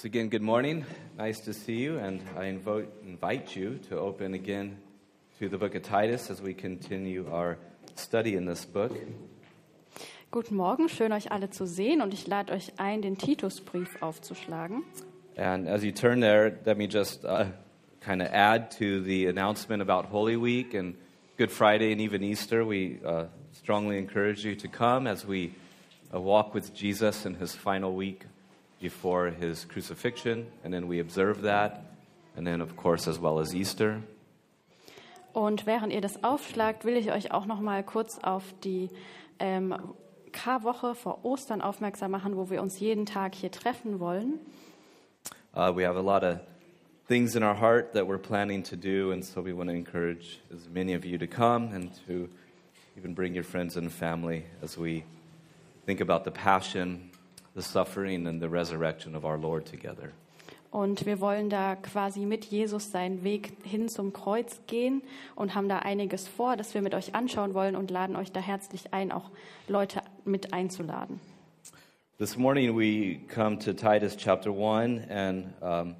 So, again, good morning. Nice to see you, and I invo- invite you to open again to the book of Titus as we continue our study in this book. Guten Morgen, schön euch alle zu sehen und ich lade euch ein, den Titusbrief aufzuschlagen. And as you turn there, let me just uh, kind of add to the announcement about Holy Week and Good Friday and even Easter. We uh, strongly encourage you to come as we uh, walk with Jesus in his final week before his crucifixion, and then we observe that, and then, of course, as well as Easter. Und während ihr das aufschlagt, will ich euch auch noch mal kurz auf die ähm, Karwoche vor Ostern aufmerksam machen, wo wir uns jeden Tag hier treffen wollen. Uh, we have a lot of things in our heart that we're planning to do, and so we want to encourage as many of you to come and to even bring your friends and family as we think about the passion, the suffering, and the resurrection of our Lord together. Und wir wollen da quasi mit Jesus seinen Weg hin zum Kreuz gehen und haben da einiges vor, das wir mit euch anschauen wollen und laden euch da herzlich ein, auch Leute mit einzuladen. This morning we come to Titus chapter 1 and um,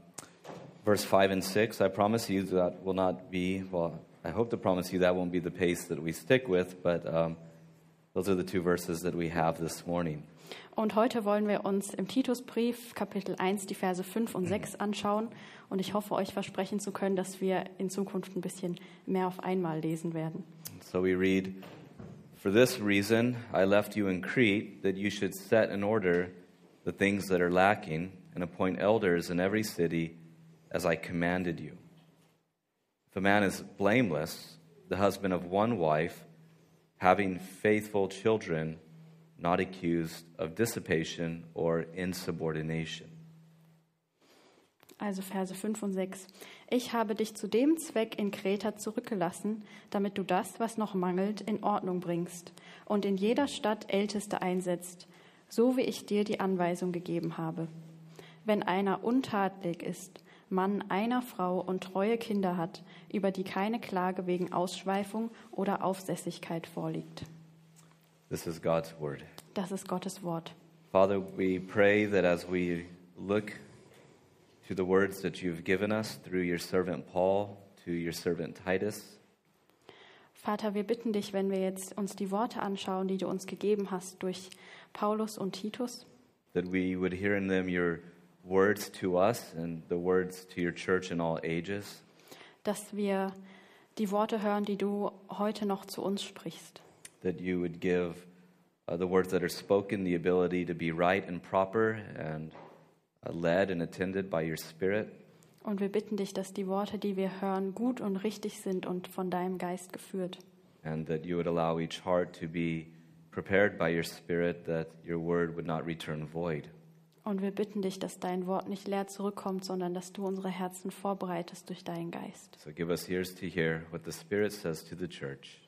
verse 5 and 6. I promise you that will not be, well, I hope to promise you that won't be the pace that we stick with, but um, those are the two verses that we have this morning. Und heute wollen wir uns im Titusbrief Kapitel 1 die Verse 5 und 6 anschauen und ich hoffe euch versprechen zu können, dass wir in Zukunft ein bisschen mehr auf einmal lesen werden. So we read, For this reason I left you in Crete, that you should set in order the things that are lacking, and appoint elders in every city, as I commanded you. If a man is blameless, the husband of one wife, having faithful children, not accused of dissipation or insubordination. Also Verse 5 und 6. Ich habe dich zu dem Zweck in Kreta zurückgelassen, damit du das, was noch mangelt, in Ordnung bringst und in jeder Stadt Älteste einsetzt, so wie ich dir die Anweisung gegeben habe. Wenn einer untadelig ist, Mann einer Frau und treue Kinder hat, über die keine Klage wegen Ausschweifung oder Aufsässigkeit vorliegt. This is God's word. Das ist Gottes Wort. Father, we pray that as we look to the words that you've given us through your servant Paul to your servant Titus, Vater, wir bitten dich, wenn wir jetzt uns die Worte anschauen, die du uns gegeben hast durch Paulus und Titus, that we would hear in them your words to us and the words to your church in all ages, dass wir die Worte hören, die du heute noch zu uns sprichst. That you would give uh, the words that are spoken the ability to be right and proper and uh, led and attended by your Spirit, Und wir bitten dich, dass die Worte, die wir hören, gut und richtig sind und von deinem Geist geführt. and that you would allow each heart to be prepared by your Spirit that your word would not return void. Und wir bitten dich, dass dein Wort nicht leer zurückkommt, sondern dass du unsere Herzen vorbereitest durch deinen Geist. So give us ears to hear what the Spirit says to the church.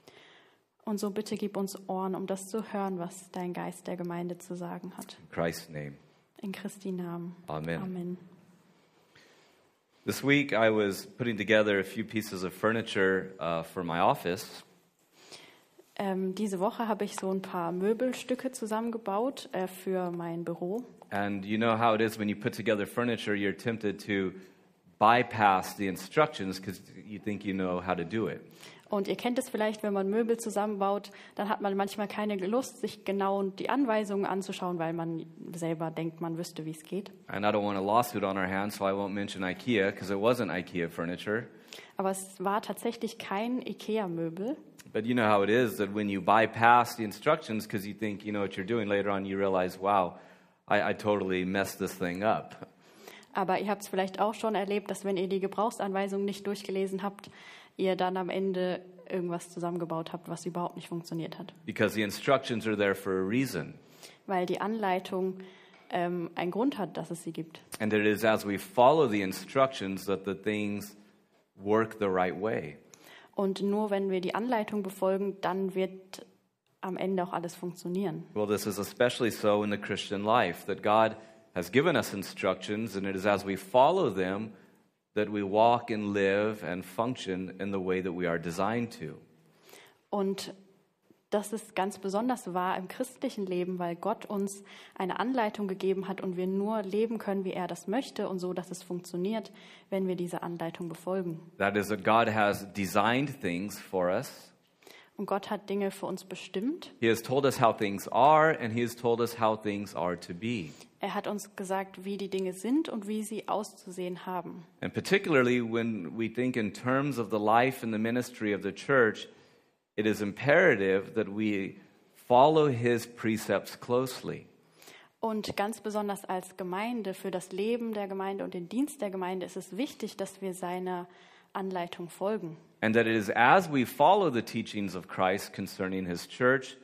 Und so bitte gib uns Ohren, um das zu hören, was dein Geist der Gemeinde zu sagen hat. In Christ's name. In Christi Namen. Amen. Amen. This week I was putting together a few pieces of furniture uh, for my office, Ähm, diese Woche habe ich so ein paar Möbelstücke zusammengebaut äh, für mein Büro. and you know how it is when you put together furniture, you're tempted to bypass the instructions because you think you know how to do it. Und ihr kennt es vielleicht, wenn man Möbel zusammenbaut, dann hat man manchmal keine Lust, sich genau die Anweisungen anzuschauen, weil man selber denkt, man wüsste, wie es geht. And I don't want a lawsuit on our hands, so I won't mention IKEA because it wasn't IKEA furniture. Aber es war tatsächlich kein IKEA-Möbel. But you know how it is that when you bypass the instructions because you think you know what you're doing, later on you realize, wow, I, I totally messed this thing up. Aber ihr habt es vielleicht auch schon erlebt, dass wenn ihr die Gebrauchsanweisungen nicht durchgelesen habt, ihr dann am Ende irgendwas zusammengebaut habt, was überhaupt nicht funktioniert hat. Because the instructions are there for a reason. Weil die Anleitung ähm, einen Grund hat, dass es sie gibt. And it is as we follow the instructions that the things work the right way. Und nur wenn wir die Anleitung befolgen, dann wird am Ende auch alles funktionieren. Well, this is especially so in the Christian life that God has given us instructions, and it is as we follow them that we walk and live and function in the way that we are designed to. Und Das ist ganz besonders wahr im christlichen Leben, weil Gott uns eine Anleitung gegeben hat und wir nur leben können, wie er das möchte und so, dass es funktioniert, wenn wir diese Anleitung befolgen. That is, that God has designed things for us. Und Gott hat Dinge für uns bestimmt. He has told us how things are, and He has told us how things are to be. Er hat uns gesagt, wie die Dinge sind und wie sie auszusehen haben. And particularly when we think in terms of the life and the ministry of the church, it is imperative that we follow His precepts closely. Und ganz besonders als Gemeinde, für das Leben der Gemeinde und den Dienst der Gemeinde ist es wichtig, dass wir seiner Anleitung folgen. And that it is as we follow the teachings of Christ concerning His church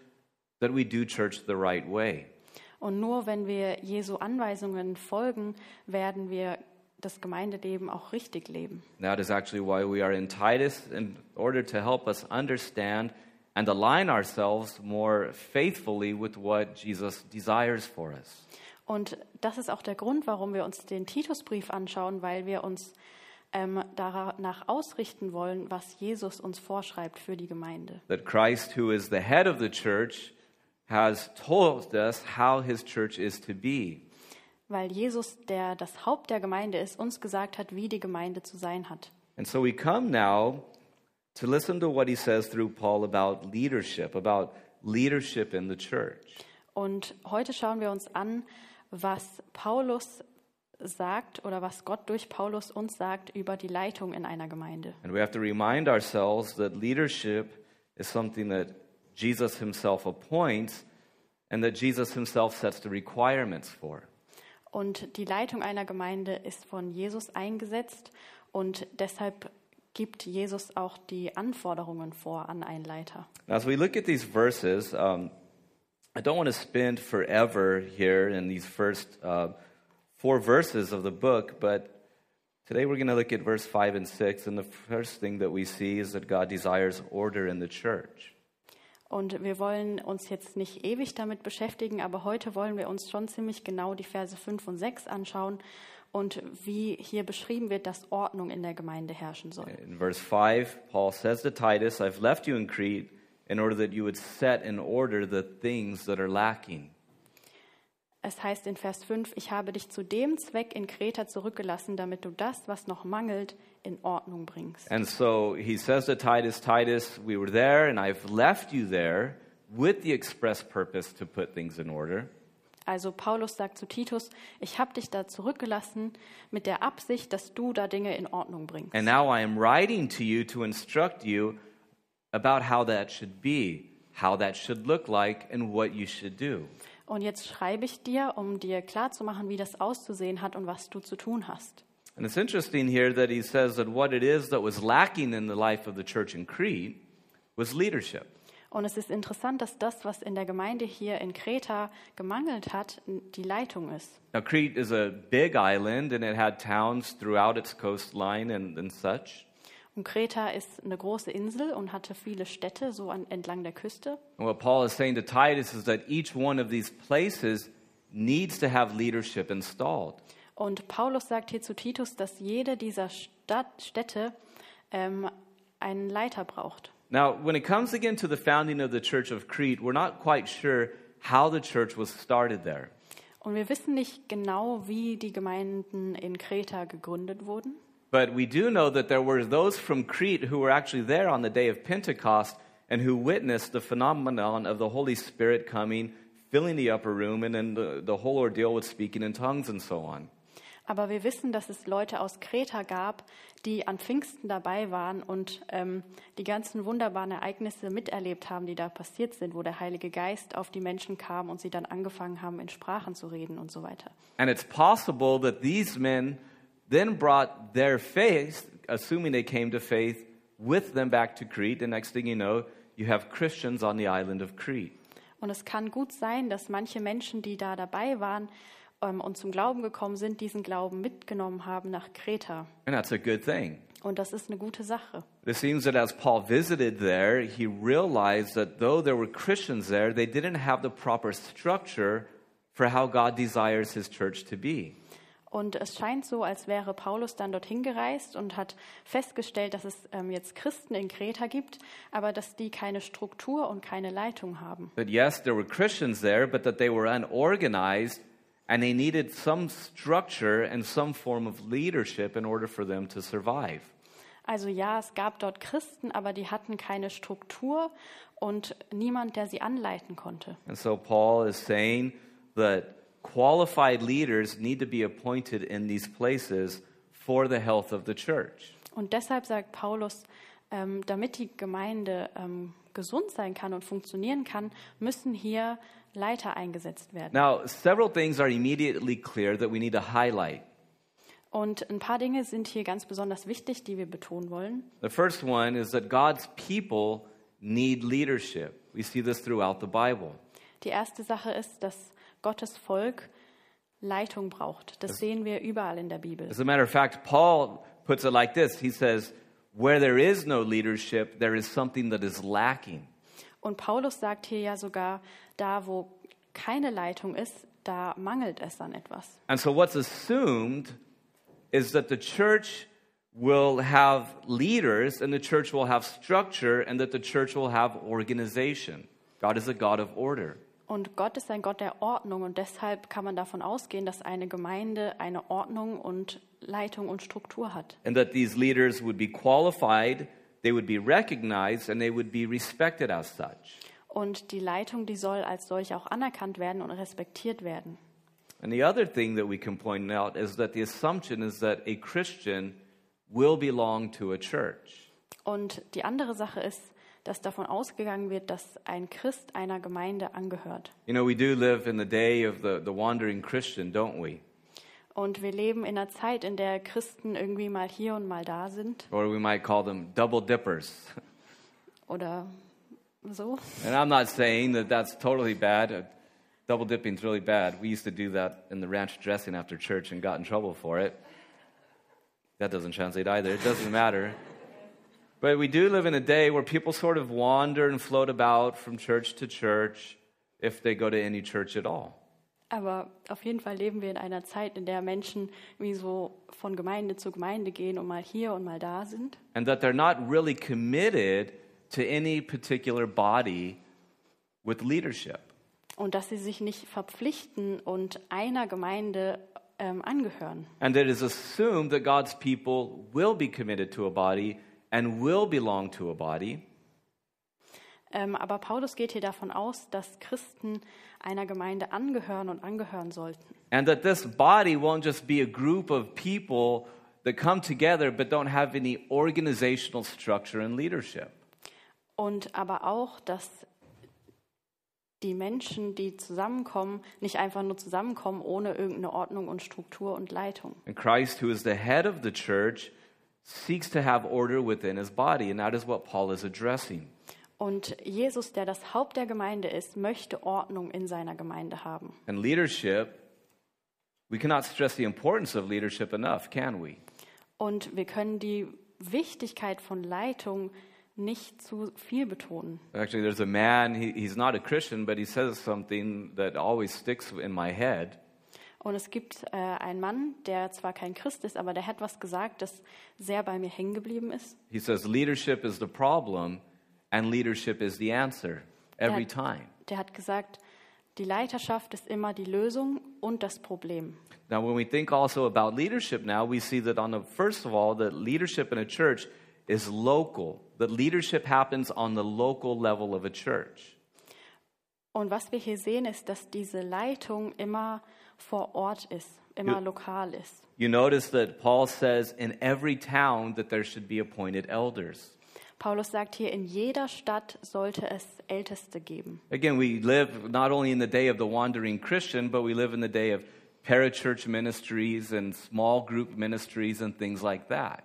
that we do church the right way. Und nur wenn wir Jesu Anweisungen folgen, werden wir das Gemeindeleben auch richtig leben. That is actually why we are in Titus in order to help us understand and align ourselves more faithfully with what Jesus desires for us. Und das ist auch der Grund, warum wir uns den Titusbrief anschauen, weil wir uns ähm, danach ausrichten wollen, was Jesus uns vorschreibt für die Gemeinde. That Christ, who is the head of the church, has told us how his church is to be. Weil Jesus, der das Haupt der Gemeinde ist, uns gesagt hat, wie die Gemeinde zu sein hat. And so we come now to listen to what he says through Paul about leadership, about leadership in the church. Und heute schauen wir uns an, was Paulus sagt oder was Gott durch Paulus uns sagt über die Leitung in einer Gemeinde. And we have to remind ourselves that leadership is something that Jesus himself appoints and that Jesus himself sets the requirements for. Und die Leitung einer Gemeinde ist von Jesus eingesetzt und deshalb gibt Jesus auch die Anforderungen vor an einen Leiter. As we look at these verses, um, I don't want to spend forever here in these first uh, four verses of the book, but today we're going to look at verse 5 and 6. And the first thing that we see is that God desires order in the church. Und wir wollen uns jetzt nicht ewig damit beschäftigen, aber heute wollen wir uns schon ziemlich genau die Verse 5 und 6 anschauen und wie hier beschrieben wird, dass Ordnung in der Gemeinde herrschen soll. In verse 5, Paul says to Titus, I've left you in Crete in order that you would set in order the things that are lacking. Es heißt in Vers 5, ich habe dich zu dem Zweck in Kreta zurückgelassen, damit du das, was noch mangelt, in Ordnung bringst. And so he says to Titus, Titus, we were there and I've left you there with the express purpose to put things in order. Also Paulus sagt zu Titus, ich habe dich da zurückgelassen mit der Absicht, dass du da Dinge in Ordnung bringst. And now I am writing to you to instruct you about how that should be, how that should look like, and what you should do. Und jetzt schreibe ich dir, um dir klarzumachen, wie das auszusehen hat und was du zu tun hast. And it's interesting here that he says that what it is that was lacking in the life of the church in Crete was leadership. Und es ist interessant, dass das, was in der Gemeinde hier in Kreta gemangelt hat, die Leitung ist. Now, Crete is a big island and it had towns throughout its coastline and, and such. Und Kreta ist eine große Insel und hatte viele Städte so an, entlang der Küste. And what Paul is saying to Titus is that each one of these places needs to have leadership installed. Und Paulus sagt hier zu Titus, dass jede dieser Stadt, Städte ähm, einen Leiter braucht. Now, when it comes again to the founding of the church of Crete, we're not quite sure how the church was started there. Und wir wissen nicht genau, wie die Gemeinden in Kreta gegründet wurden. But we do know that there were those from Crete who were actually there on the day of Pentecost and who witnessed the phenomenon of the Holy Spirit coming, filling the upper room, and then the, the whole ordeal with speaking in tongues and so on. Aber wir wissen, dass es Leute aus Kreta gab, die an Pfingsten dabei waren und ähm, die ganzen wunderbaren Ereignisse miterlebt haben, die da passiert sind, wo der Heilige Geist auf die Menschen kam und sie dann angefangen haben, in Sprachen zu reden und so weiter. And it's possible that these men then brought their faith, assuming they came to faith, with them back to Crete. The next thing you know, you have Christians on the island of Crete. Und es kann gut sein, dass manche Menschen, die da dabei waren ähm, und zum Glauben gekommen sind, diesen Glauben mitgenommen haben nach Kreta. And that's a good thing. Und das ist eine gute Sache. It seems that as Paul visited there, he realized that though there were Christians there, they didn't have the proper structure for how God desires his church to be. Und es scheint so, als wäre Paulus dann dorthin gereist und hat festgestellt, dass es ähm, jetzt Christen in Kreta gibt, aber dass die keine Struktur und keine Leitung haben. That yes, there were Christians there, but that they were unorganized and they needed some structure and some form of leadership in order for them to survive. Also ja, es gab dort Christen, aber die hatten keine Struktur und niemand, der sie anleiten konnte. And so Paul is saying that qualified leaders need to be appointed in these places for the health of the church. Und deshalb sagt Paulus, ähm, damit die Gemeinde ähm, gesund sein kann und funktionieren kann, müssen hier Leiter eingesetzt werden. Now, several things are immediately clear that we need to highlight. Und ein paar Dinge sind hier ganz besonders wichtig, die wir betonen wollen. The first one is that God's people need leadership. We see this throughout the Bible. Die erste Sache ist, dass Gottes Volk Leitung braucht. Das sehen wir überall in der Bibel. As a matter of fact, Paul puts it like this He says, Where there is no leadership, there is something that is lacking. Und Paulus sagt hier ja sogar, da wo keine Leitung ist, da mangelt es an etwas. And so, what's assumed is that the church will have leaders and the church will have structure and that the church will have organization. God is a God of order. Und Gott ist ein Gott der Ordnung und deshalb kann man davon ausgehen, dass eine Gemeinde eine Ordnung und Leitung und Struktur hat. And that these leaders would be qualified, they would be recognized, and they would be respected as such. Und die Leitung, die soll als solche auch anerkannt werden und respektiert werden. And the other thing that we can point out is that the assumption is that a Christian will belong to a church. Und die andere Sache ist, dass davon ausgegangen wird, dass ein Christ einer Gemeinde angehört. You know, we do live in the day of the, the wandering Christian, don't we? Und wir leben in einer Zeit, in der Christen irgendwie mal hier und mal da sind Or we might call them double dippers. oder so. And I'm not saying that that's totally bad. Uh, Double dipping is really bad. We used to do that in the ranch dressing after church and got in trouble for it. That doesn't translate either. It doesn't matter. But we do live in a day where people sort of wander and float about from church to church if they go to any church at all. Aber auf jeden Fall leben wir in einer Zeit, in der Menschen wie so von Gemeinde zu Gemeinde gehen und mal hier und mal da sind. And that they're not really committed to any particular body with leadership. Und dass sie sich nicht verpflichten und einer Gemeinde ähm, angehören. And it is assumed that God's people will be committed to a body and will belong to a body. Ähm, aber Paulus geht hier davon aus, dass Christen einer Gemeinde angehören und angehören sollten. And that this body won't just be a group of people that come together but don't have any organizational structure and leadership. Und aber auch, dass die Menschen, die zusammenkommen, nicht einfach nur zusammenkommen ohne irgendeine Ordnung und Struktur und Leitung. And Christ, who is the head of the church, seeks to have order within his body, and that is what Paul is addressing. Und Jesus, der das Haupt der Gemeinde ist, möchte Ordnung in seiner Gemeinde haben. And leadership, we cannot stress the importance of leadership enough, can we? Und wir können die Wichtigkeit von Leitung nicht zu viel betonen. Actually, there's a man, he, he's not a Christian, but he says something that always sticks in my head. Und es gibt äh, einen Mann, der zwar kein Christ ist, aber der hat was gesagt, das sehr bei mir hängen geblieben ist. He says, Leadership is the problem, and leadership is the answer every Der- time. Der hat gesagt, die Leiterschaft ist immer die Lösung und das Problem. Now, when we think also about leadership now, we see that on the first of all, that leadership in a church is local. That leadership happens on the local level of a church. Und was wir hier sehen, ist, dass diese Leitung immer vor Ort ist, immer Ja. lokal ist. You notice that Paul says in every town that there should be appointed elders. Paulus sagt hier, in jeder Stadt sollte es Älteste geben. Again, we live not only in the day of the wandering Christian, but we live in the day of parachurch ministries and small group ministries and things like that.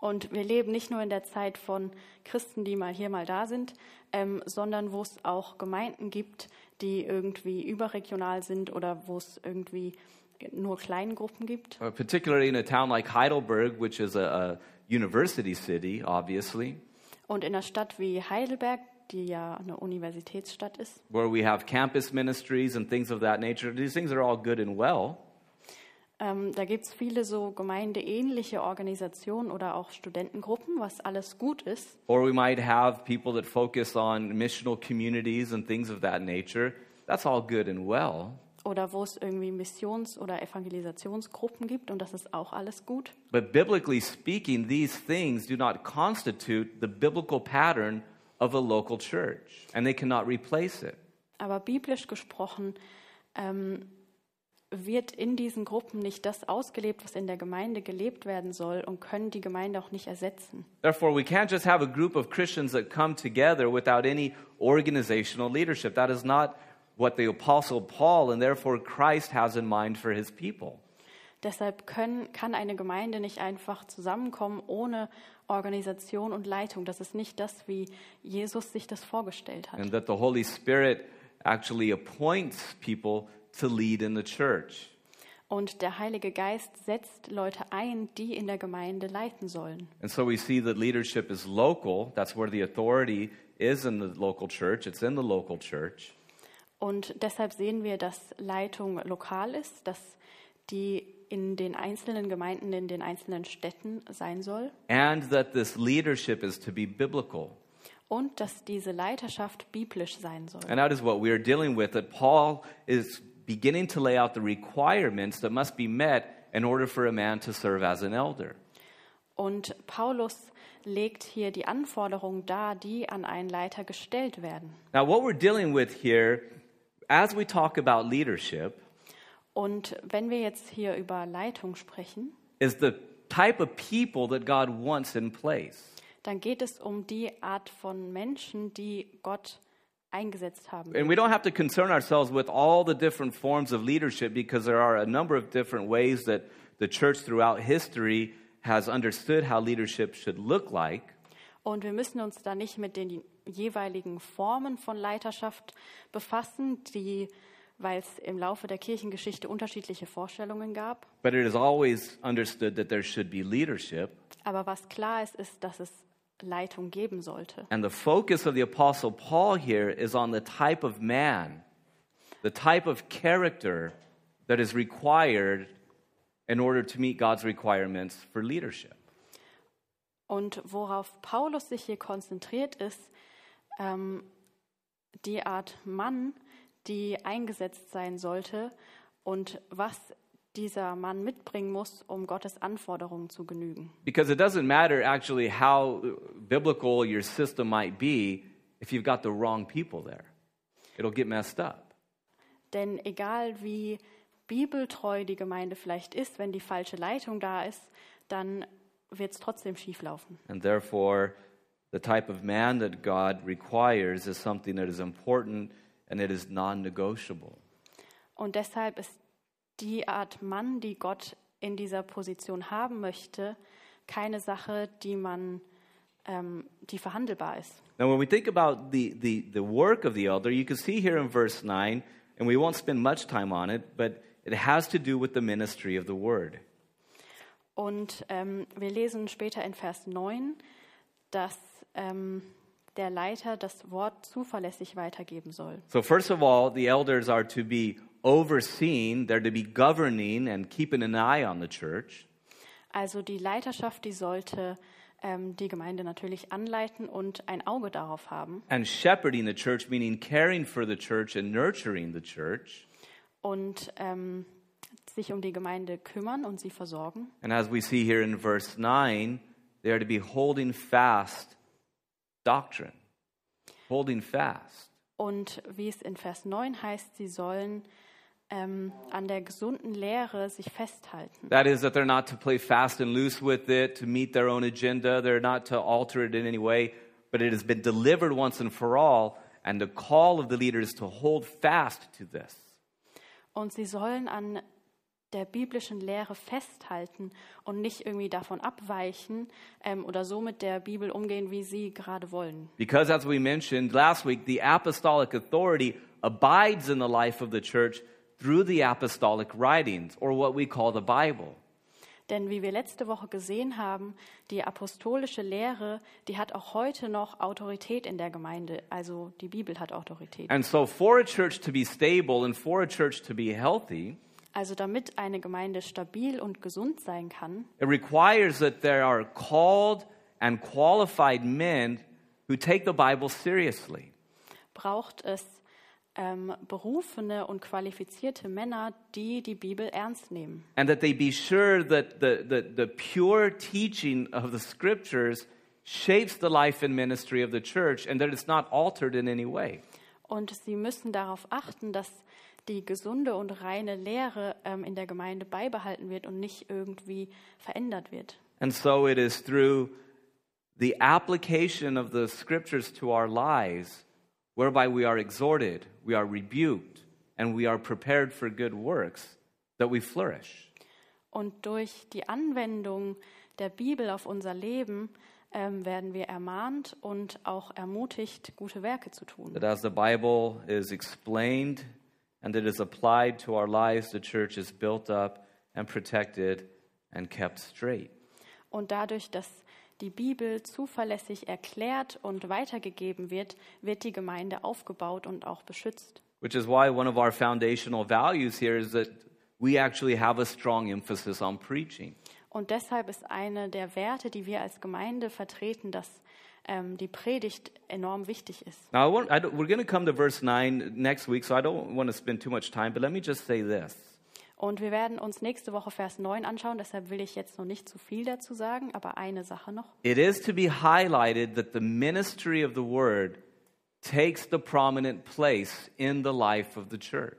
Und wir leben nicht nur in der Zeit von Christen, die mal hier, mal da sind, ähm, sondern wo es auch Gemeinden gibt, die irgendwie überregional sind oder wo es irgendwie nur Kleingruppen gibt. Uh, particularly in a town like Heidelberg, which is a, a university city, obviously, Und in einer Stadt wie Heidelberg, die ja eine Universitätsstadt ist, where we have campus ministries and things of that nature. These things are all good and well, Ähm, da gibt es viele so gemeindeähnliche Organisationen oder auch Studentengruppen, was alles gut ist. Or we might have people that focus on missional communities and things of that nature. That's all good and well. Oder wo es irgendwie Missions- oder Evangelisationsgruppen gibt und das ist auch alles gut. But biblically speaking, these things do not constitute the biblical pattern of a local church, and they cannot replace it. Aber biblisch gesprochen ähm, wird in diesen Gruppen nicht das ausgelebt, was in der Gemeinde gelebt werden soll und können die Gemeinde auch nicht ersetzen. Therefore, we can't just have a group of Christians that come together without any organizational leadership. That is not what the Apostle Paul and therefore Christ has in mind for his people. Deshalb können, kann eine Gemeinde nicht einfach zusammenkommen ohne Organisation und Leitung. Das ist nicht das, wie Jesus sich das vorgestellt hat. And that the Holy Spirit actually appoints people to lead in the church. Und der Heilige Geist setzt Leute ein, die in der Gemeinde leiten sollen. And so we see that leadership is local. That's where the authority is in the local church, it's in the local church. Und deshalb sehen wir, dass Leitung lokal ist, dass die in den einzelnen Gemeinden, in den einzelnen Städten sein soll And that this leadership is to be biblical. und dass diese Leiterschaft biblisch sein soll. And that is what we are dealing with, that Paul is beginning to lay out the requirements that must be met in order for a man to serve as an elder. Und Paulus legt hier die Anforderungen dar, die an einen Leiter gestellt werden. Now, what we're dealing with here, as we talk about leadership, Und wenn wir jetzt hier über Leitung sprechen, is the type of people that God wants in place. dann geht es um die Art von Menschen, die Gott eingesetzt haben. And we don't have to concern ourselves with all the different forms of leadership because there are a number of different ways that the church throughout history has understood how leadership should look like. Und wir müssen uns da nicht mit den jeweiligen Formen von Leiterschaft befassen, die, weil es im Laufe der Kirchengeschichte unterschiedliche Vorstellungen gab. But it is always understood that there should be leadership. Aber was klar ist, ist, dass es Leitung geben sollte. And the focus of the Apostle Paul here is on the type of man, the type of character that is required in order to meet God's requirements for leadership. Und worauf Paulus sich hier konzentriert, ist ähm, die Art Mann, die eingesetzt sein sollte und was dieser Mann mitbringen muss, um Gottes Anforderungen zu genügen. Because it doesn't matter actually how biblical your system might be if you've got the wrong people there. It'll get messed up. Denn egal wie bibeltreu die Gemeinde vielleicht ist, wenn die falsche Leitung da ist, dann wird es trotzdem schieflaufen. And therefore, the type of man that God requires is something that is important and it is non negotiable. Und deshalb ist die Art Mann, die Gott in dieser Position haben möchte, keine Sache, die man, ähm, die verhandelbar ist. Now, when we think about the, the, the work of the elder, you can see here in verse 9, and we won't spend much time on it, but it has to do with the ministry of the word. Und ähm, wir lesen später in Vers 9, dass ähm, der Leiter das Wort zuverlässig weitergeben soll. So, first of all, the elders are to be overseeing, they're to be governing and keeping an eye on the church. Also die Leiterschaft, die sollte ähm, die Gemeinde natürlich anleiten und ein Auge darauf haben. And shepherding the church, meaning caring for the church and nurturing the church. und ähm, sich um die Gemeinde kümmern und sie versorgen. And as we see here in verse 9, they are to be holding fast doctrine. Holding fast. Und wie es in Vers 9 heißt, sie sollen ähm, an der gesunden Lehre sich festhalten. That is, that they're not to play fast and loose with it, to meet their own agenda, they're not to alter it in any way, but it has been delivered once and for all, and the call of the leader is to hold fast to this. Und sie sollen an der biblischen Lehre festhalten und nicht irgendwie davon abweichen ähm, oder so mit der Bibel umgehen, wie sie gerade wollen. Because, as we mentioned last week, the apostolic authority abides in the life of the church through the apostolic writings, or what we call the Bible. Denn wie wir letzte Woche gesehen haben, die apostolische Lehre, die hat auch heute noch Autorität in der Gemeinde. Also die Bibel hat Autorität. And so, for a church to be stable and for a church to be healthy, Also damit eine Gemeinde stabil und gesund sein kann, it requires that there are called and qualified men who take the Bible seriously. braucht es ähm, berufene und qualifizierte Männer, die die Bibel ernst nehmen. and that they be sure that the, the, the pure teaching of the scriptures shapes the life and ministry of the church and that it's not altered in any way. Und sie müssen darauf achten, dass die gesunde und reine Lehre ähm, in der Gemeinde beibehalten wird und nicht irgendwie verändert wird. And so it is through the application of the scriptures to our lives whereby we are exhorted, we are rebuked, and we are prepared for good works that we flourish. Und durch die Anwendung der Bibel auf unser Leben ähm, werden wir ermahnt und auch ermutigt, gute Werke zu tun. That as the Bible is explained and it is applied to our lives, the church is built up and protected and kept straight. Und dadurch, dass die Bibel zuverlässig erklärt und weitergegeben wird, wird die Gemeinde aufgebaut und auch beschützt. Which is why one of our foundational values here is that we actually have a strong emphasis on preaching. Und deshalb ist eine der Werte, die wir als Gemeinde vertreten, dass ähm, die Predigt enorm wichtig ist. Now, I want, I we're going to come to verse 9 next week, so I don't want to spend too much time, but let me just say this. Und wir werden uns nächste Woche Vers 9 anschauen, deshalb will ich jetzt noch nicht zu viel dazu sagen, aber eine Sache noch. It is to be highlighted that the ministry of the word takes the prominent place in the life of the church.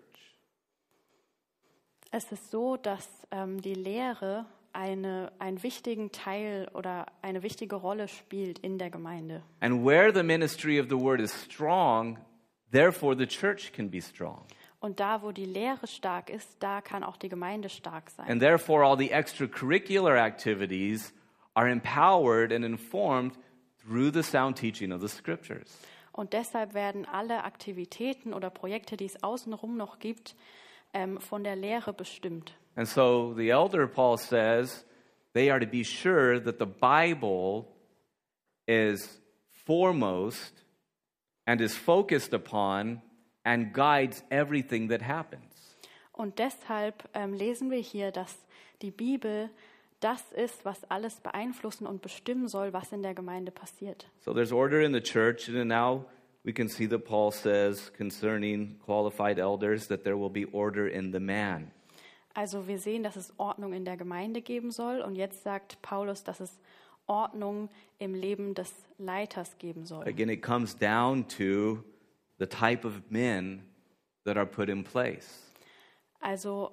Es ist so, dass ähm, die Lehre eine, einen wichtigen Teil oder eine wichtige Rolle spielt in der Gemeinde. And where the ministry of the word is strong, therefore the church can be strong. Und da, wo die Lehre stark ist, da kann auch die Gemeinde stark sein. And therefore, all the extracurricular activities are empowered and informed through the sound teaching of the scriptures. Und deshalb werden alle Aktivitäten oder Projekte, die es außenrum noch gibt, ähm, von der Lehre bestimmt. And so the elder Paul says they are to be sure that the Bible is foremost and is focused upon and guides everything that happens. Und deshalb ähm, lesen wir hier, dass die Bibel das ist, was alles beeinflussen und bestimmen soll, was in der Gemeinde passiert. So there's order in the church, and now we can see that Paul says concerning qualified elders that there will be order in the man. Also wir sehen, dass es Ordnung in der Gemeinde geben soll und jetzt sagt Paulus, dass es Ordnung im Leben des Leiters geben soll. Again, it comes down to the type of men that are put in place. Also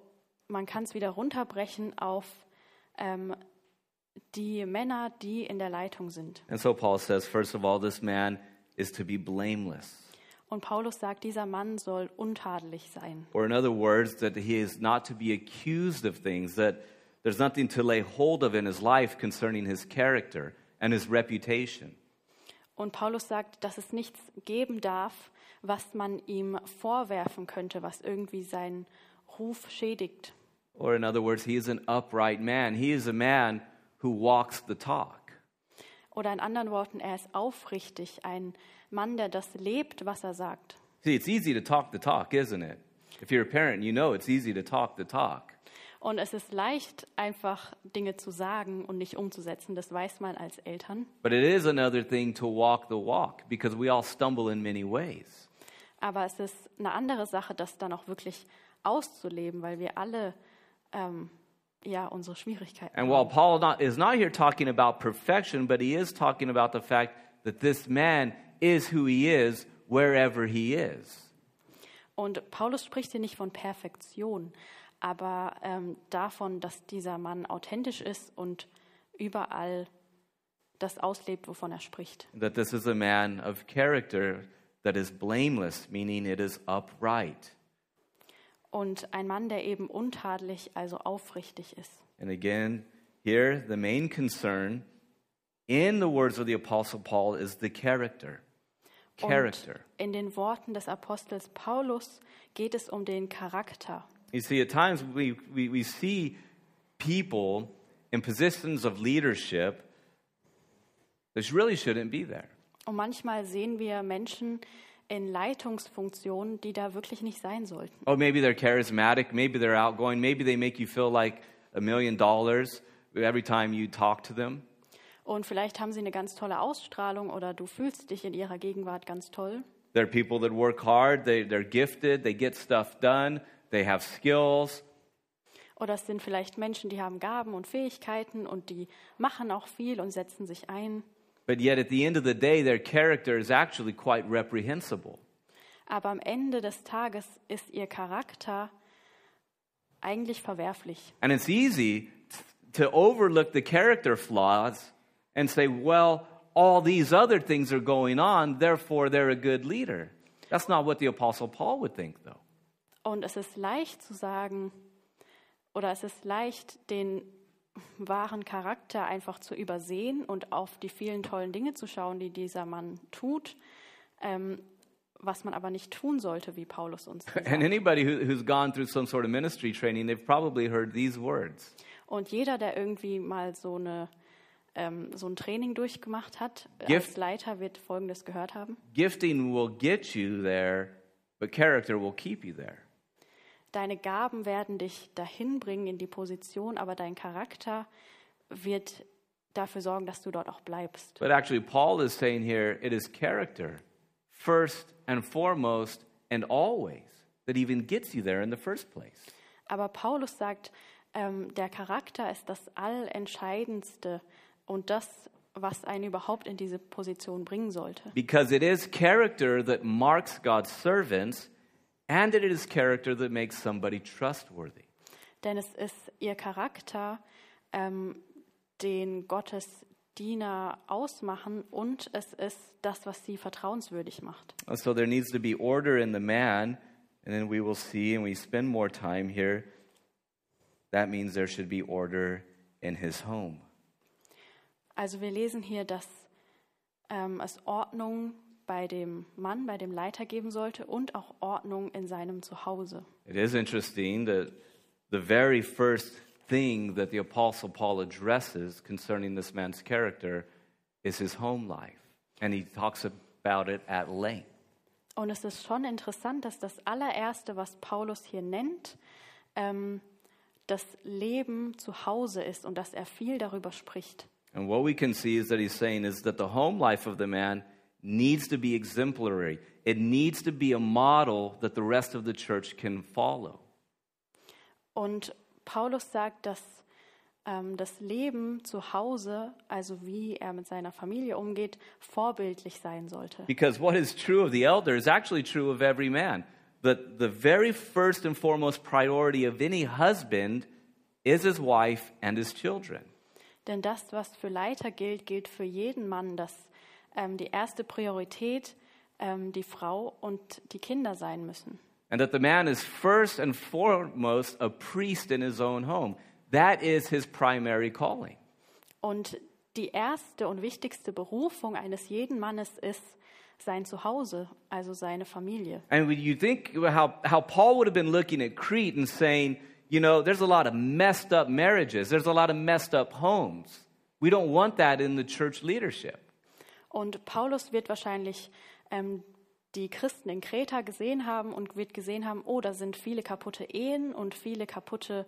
man kann es wieder runterbrechen auf ähm, die Männer, die in der Leitung sind. And so Paul says, first of all, this man is to be blameless. Und Paulus sagt, dieser Mann soll untadelig sein. Or, in other words, that he is not to be accused of things, that there's nothing to lay hold of in his life concerning his character and his reputation. Und Paulus sagt, dass es nichts geben darf, was man ihm vorwerfen könnte, was irgendwie seinen Ruf schädigt. Or, in other words, he is an upright man. He is a man who walks the talk. Oder in anderen Worten, er ist aufrichtig, ein Mann, der das lebt, was er sagt. See, it's easy to talk the talk, isn't it? If you're a parent, you know it's easy to talk the talk. Und es ist leicht, einfach Dinge zu sagen und nicht umzusetzen. Das weiß man als Eltern. But it is another thing to walk the walk because we all stumble in many ways. Aber es ist eine andere Sache, das dann auch wirklich auszuleben, weil wir alle ähm, ja unsere Schwierigkeiten And haben. while Paul not, is not here talking about perfection, but he is talking about the fact that this man is who he is wherever he is. Und Paulus spricht hier nicht von Perfektion, aber ähm, davon, dass dieser Mann authentisch ist und überall das auslebt, wovon er spricht. That this is a man of character that is blameless, meaning it is upright. Und ein Mann, der eben untadelig, also aufrichtig ist. And again, here the main concern in the words of the Apostle Paul is the character. Character. Und in den Worten des Apostels Paulus geht es um den Charakter. You see, at times we, we, we see people in positions of leadership that really shouldn't be there. Und manchmal sehen wir Menschen in Leitungsfunktionen, die da wirklich nicht sein sollten. Oh, maybe they're charismatic, maybe they're outgoing, maybe they make you feel like a million dollars every time you talk to them. Und vielleicht haben sie eine ganz tolle Ausstrahlung oder du fühlst dich in ihrer Gegenwart ganz toll. They're people that work hard, they, they're gifted, they get stuff done, they have skills. Oder es sind vielleicht Menschen, die haben Gaben und Fähigkeiten und die machen auch viel und setzen sich ein. But yet, at the end of the day, their character is actually quite reprehensible. Aber am Ende des Tages ist ihr Charakter eigentlich verwerflich. And it's easy to overlook the character flaws and say, well, all these other things are going on, therefore they're a good leader. That's not what the Apostle Paul would think, though. Und es ist leicht zu sagen, oder es ist leicht, den wahren Charakter einfach zu übersehen und auf die vielen tollen Dinge zu schauen, die dieser Mann tut, ähm, was man aber nicht tun sollte, wie Paulus uns And sagt. anybody who, who's gone through some sort of ministry training, they've probably heard these words. Und jeder, der irgendwie mal so, eine, ähm, so ein Training durchgemacht hat, äh, Gift- als Leiter wird Folgendes gehört haben. Gifting will get you there, but character will keep you there. Deine Gaben werden dich dahin bringen in die Position, aber dein Charakter wird dafür sorgen, dass du dort auch bleibst. But actually, Paul is saying here it is character, first and foremost, and always, that even gets you there in the first place. Aber Paulus sagt, ähm, der Charakter ist das Allentscheidendste und das, was einen überhaupt in diese Position bringen sollte. Because it is character that marks God's servants, and it is character that makes somebody trustworthy. Denn es ist ihr Charakter, ähm, den Gottes Diener ausmachen und es ist das, was sie vertrauenswürdig macht. And so there needs to be order in the man, and then we will see, and we spend more time here. That means there should be order in his home. Also wir lesen hier, dass ähm, es Ordnung bei dem Mann, bei dem Leiter geben sollte und auch Ordnung in seinem Zuhause. It is interesting that the very first thing that the Apostle Paul addresses concerning this man's character is his home life. And he talks about it at length. Und es ist schon interessant, dass das allererste, was Paulus hier nennt, ähm, das Leben zu Hause ist und dass er viel darüber spricht. And what we can see is that he's saying is that the home life of the man needs to be exemplary. It needs to be a model that the rest of the church can follow. Und Paulus sagt, dass ähm, das Leben zu Hause, also wie er mit seiner Familie umgeht, vorbildlich sein sollte. Because what is true of the elder is actually true of every man. That the very first and foremost priority of any husband is his wife and his children. Denn das, was für Leiter gilt, gilt für jeden Mann, dass ähm, die erste Priorität ähm, die Frau und die Kinder sein müssen. And that the man is first and foremost a priest in his own home. That is his primary calling. Und die erste und wichtigste Berufung eines jeden Mannes ist sein Zuhause, also seine Familie. And when you think how, how Paul would have been looking at Crete and saying, you know, there's a lot of messed up marriages, there's a lot of messed up homes. We don't want that in the church leadership. Und Paulus wird wahrscheinlich ähm, die Christen in Kreta gesehen haben und wird gesehen haben, oh, da sind viele kaputte Ehen und viele kaputte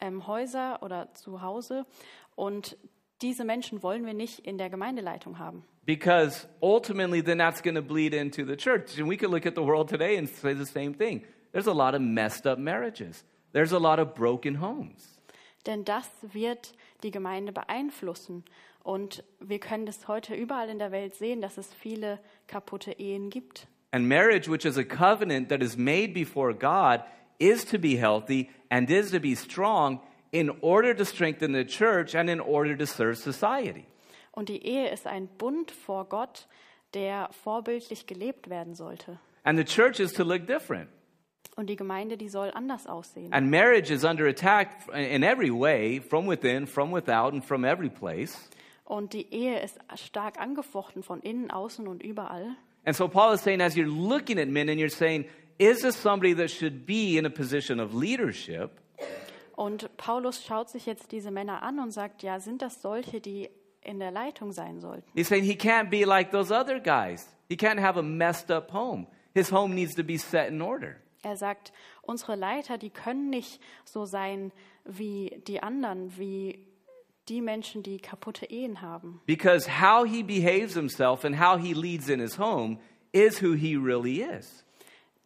ähm, Häuser oder Zuhause. Und diese Menschen wollen wir nicht in der Gemeindeleitung haben. Because ultimately, then that's going to bleed into the church. And we could look at the world today and say the same thing. There's a lot of messed up marriages, there's a lot of broken homes. Denn das wird die Gemeinde beeinflussen. Und wir können das heute überall in der Welt sehen, dass es viele kaputte Ehen gibt. And marriage, which is a covenant that is made before God, is to be healthy and is to be strong in order to strengthen the church and in order to serve society. Und die Ehe ist ein Bund vor Gott, der vorbildlich gelebt werden sollte. And the church is to look different. Und die Gemeinde, die soll anders aussehen. And marriage is under attack in every way, from within, from without, and from every place. Und die Ehe ist stark angefochten von innen, außen und überall. And so Paul is saying, as you're looking at men and you're saying, is this somebody that should be in a position of leadership? Und Paulus schaut sich jetzt diese Männer an und sagt, ja, sind das solche, die in der Leitung sein sollten? He's saying he can't be like those other guys. He can't have a messed up home. His home needs to be set in order. Er sagt, unsere Leiter, die können nicht so sein wie die anderen, wie die Menschen, die kaputte Ehen haben. Because how he behaves himself and how he leads in his home is who he really is.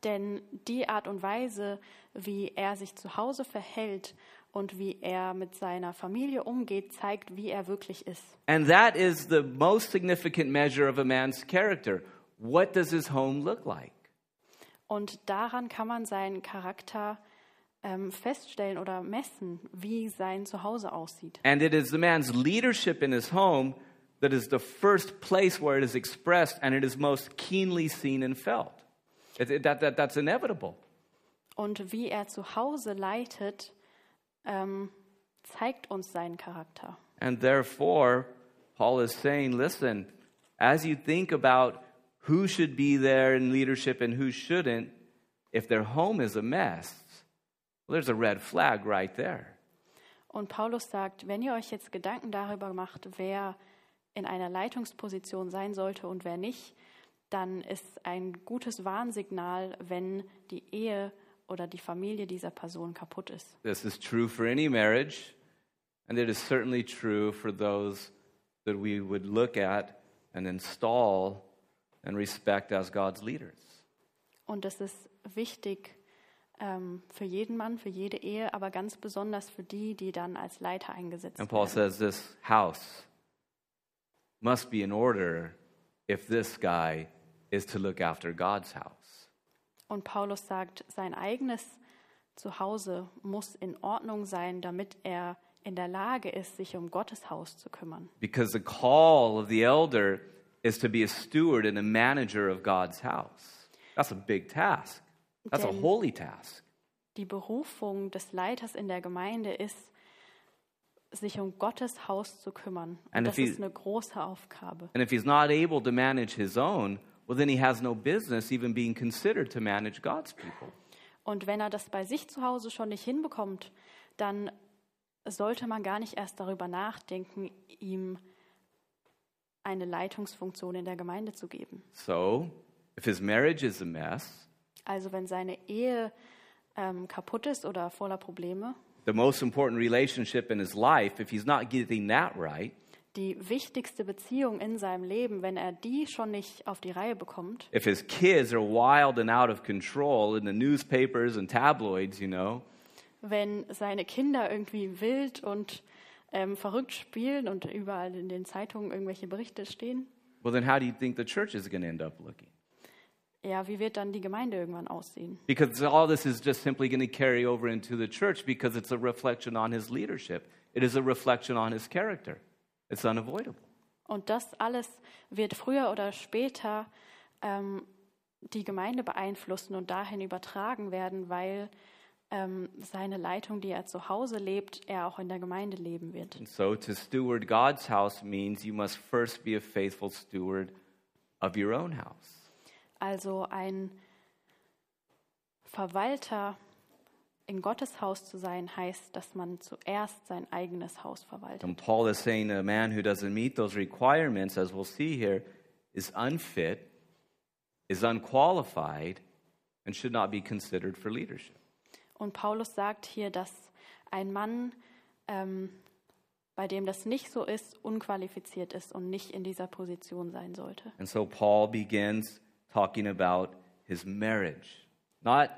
Denn die Art und Weise, wie er sich zu Hause verhält und wie er mit seiner Familie umgeht, zeigt, wie er wirklich ist. And that is the most significant measure of a man's character. What does his home look like? Und daran kann man seinen Charakter ähm, feststellen oder messen, wie sein Zuhause aussieht. And it is the man's leadership in his home that is the first place where it is expressed and it is most keenly seen and felt. It- it- that, that, that's inevitable. Und wie er zu Hause leitet, ähm, zeigt uns seinen Charakter. And therefore, Paul is saying, listen, as you think about who should be there in leadership and who shouldn't, if their home is a mess, well, there's a red flag right there. Und Paulus sagt, wenn ihr euch jetzt Gedanken darüber macht, wer in einer Leitungsposition sein sollte und wer nicht, dann ist ein gutes Warnsignal, wenn die Ehe oder die Familie dieser Person kaputt ist. This is true for any marriage, and it is certainly true for those that we would look at and install and respect as God's leaders. Und das ist wichtig ähm, für jeden Mann, für jede Ehe, aber ganz besonders für die, die dann als Leiter eingesetzt And Paul werden. says this house must be in order if this guy is to look after God's house. Und Paulus sagt, sein eigenes Zuhause muss in Ordnung sein, damit er in der Lage ist, sich um Gottes Haus zu kümmern. Because the call of the elder is to be a steward and a manager of God's house. That's a big task. That's a holy task. Die Berufung des Leiters in der Gemeinde ist, sich um Gottes Haus zu kümmern. Und And das ist eine große Aufgabe. And if he's not able to manage his own, well, then he has no business even being considered to manage God's people. Und wenn er das bei sich zu Hause schon nicht hinbekommt, dann sollte man gar nicht erst darüber nachdenken, ihm eine Leitungsfunktion in der Gemeinde zu geben. So, if his marriage is a mess, Also wenn seine Ehe ähm, kaputt ist oder voller Probleme, the most important relationship in his life, if he's not getting that right, die wichtigste Beziehung in seinem Leben, wenn er die schon nicht auf die Reihe bekommt, if his kids are wild and out of control in the newspapers and tabloids, you know, wenn seine Kinder irgendwie wild und ähm, verrückt spielen und überall in den Zeitungen irgendwelche Berichte stehen, well, then how do you think the church is going to end up looking? Ja, wie wird dann die Gemeinde irgendwann aussehen? Because all this is just simply going to carry over into the church because it's a reflection on his leadership. It is a reflection on his character. It's unavoidable. Und das alles wird früher oder später ähm, die Gemeinde beeinflussen und dahin übertragen werden, weil ähm, seine Leitung, die er zu Hause lebt, er auch in der Gemeinde leben wird. And so to steward God's house means you must first be a faithful steward of your own house. Also ein Verwalter in Gottes Haus zu sein, heißt, dass man zuerst sein eigenes Haus verwaltet. And Paul is saying a man who doesn't meet those requirements, as we'll see here, is unfit, is unqualified, and should not be considered for leadership. Und Paulus sagt hier, dass ein Mann, ähm, bei dem das nicht so ist, unqualifiziert ist und nicht in dieser Position sein sollte. And so Paul begins talking about his marriage. Not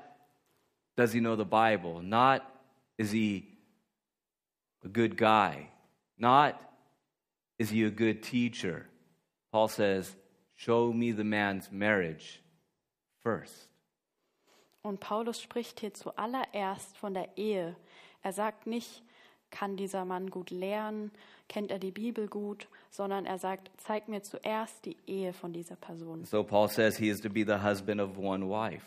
does he know the Bible, not is he a good guy, not is he a good teacher. Paul says, Show me the man's marriage first. Und Paulus spricht hier zuallererst von der Ehe. Er sagt nicht, kann dieser Mann gut lernen, kennt er die Bibel gut, sondern er sagt, zeig mir zuerst die Ehe von dieser Person. So Paul says he is to be the husband of one wife.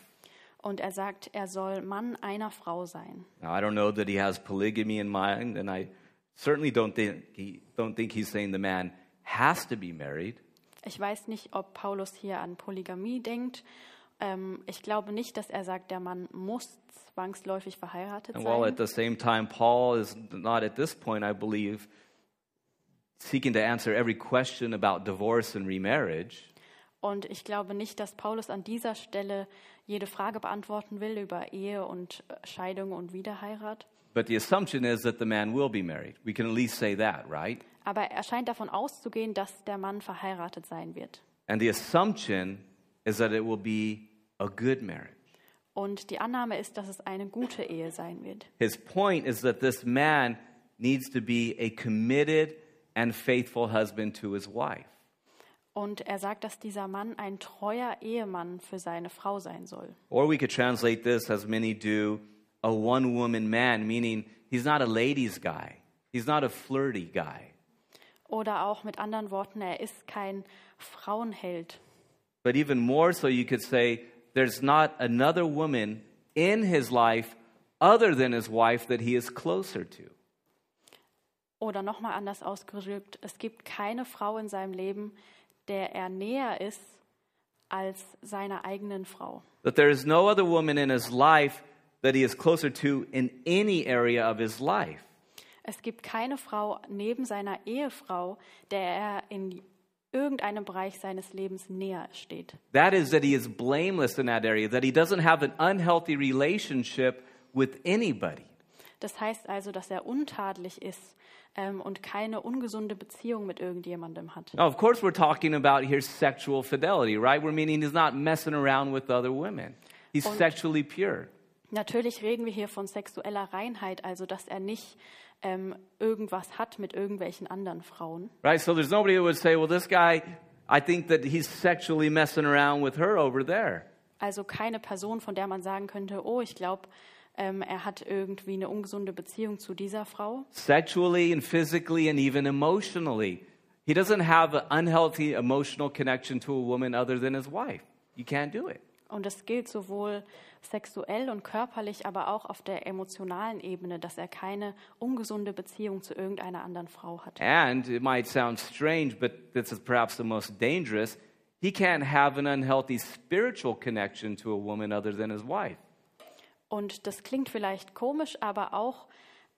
Und er sagt, er soll Mann einer Frau sein. Now I don't know that he has polygamy in mind, and I certainly don't think he don't think he's saying the man has to be married. Ich weiß nicht, ob Paulus hier an Polygamie denkt. Ähm, ich glaube nicht, dass er sagt, der Mann muss zwangsläufig verheiratet And while at sein. the same time, Paul is not at this point, I believe, seeking to answer every question about divorce and remarriage. Und ich glaube nicht, dass Paulus an dieser Stelle jede Frage beantworten will über Ehe und äh, Scheidung und Wiederheirat. But the assumption is that the man will be married. We can at least say that, right? Aber er scheint davon auszugehen, dass der Mann verheiratet sein wird. And the assumption is that it will be a good marriage. Und die Annahme ist, dass es eine gute Ehe sein wird. His point is that this man needs to be a committed and faithful husband to his wife. Und er sagt, dass dieser Mann ein treuer Ehemann für seine Frau sein soll. Or we could translate this, as many do, a one woman man, meaning he's not a ladies' guy, he's not a flirty guy. Oder auch mit anderen Worten, er ist kein Frauenheld. But even more so, you could say there's not another woman in his life other than his wife that he is closer to. Oder nochmal anders ausgedrückt, es gibt keine Frau in seinem Leben, der er näher ist als seiner eigenen Frau. That there is no other woman in his life that he is closer to in any area of his life. Es gibt keine Frau neben seiner Ehefrau, der er in irgendeinem Bereich seines Lebens näher steht. That is, that he is blameless in that area, that he doesn't have an unhealthy relationship with anybody. Das heißt also, dass er untadelig ist ähm, und keine ungesunde Beziehung mit irgendjemandem hat. Now, of course, we're talking about here sexual fidelity, right? We're meaning he's not messing around with other women, he's Und- sexually pure. Natürlich reden wir hier von sexueller Reinheit, also dass er nicht ähm, irgendwas hat mit irgendwelchen anderen Frauen. Right? So there's nobody who would say, well, this guy, I think that he's sexually messing around with her over there. Also keine Person, von der man sagen könnte, oh, ich glaube, ähm, er hat irgendwie eine ungesunde Beziehung zu dieser Frau. Sexually and physically and even emotionally. He doesn't have an unhealthy emotional connection to a woman other than his wife. You can't do it. Und das gilt sowohl sexuell und körperlich, aber auch auf der emotionalen Ebene, dass er keine ungesunde Beziehung zu irgendeiner anderen Frau hat. And it might sound strange, but this is perhaps the most dangerous. He can't have an unhealthy spiritual connection to a woman other than his wife. Und das klingt vielleicht komisch, aber auch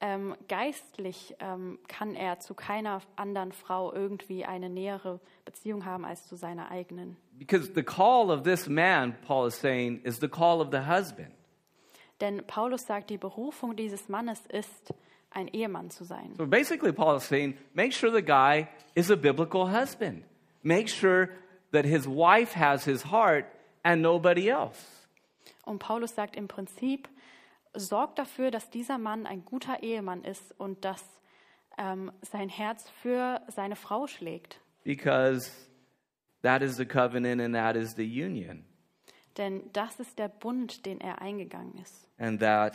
ähm, geistlich ähm, kann er zu keiner anderen Frau irgendwie eine nähere Beziehung haben als zu seiner eigenen. Because the call of this man, Paul is saying, is the call of the husband. Denn Paulus sagt, die Berufung dieses Mannes ist, ein Ehemann zu sein. So basically, Paul is saying, make sure the guy is a biblical husband. Make sure that his wife has his heart and nobody else. Und Paulus sagt im Prinzip, sorgt dafür, dass dieser Mann ein guter Ehemann ist und dass ähm, sein Herz für seine Frau schlägt. Because that is the covenant and that is the union. Denn das ist der Bund, den er eingegangen ist. And that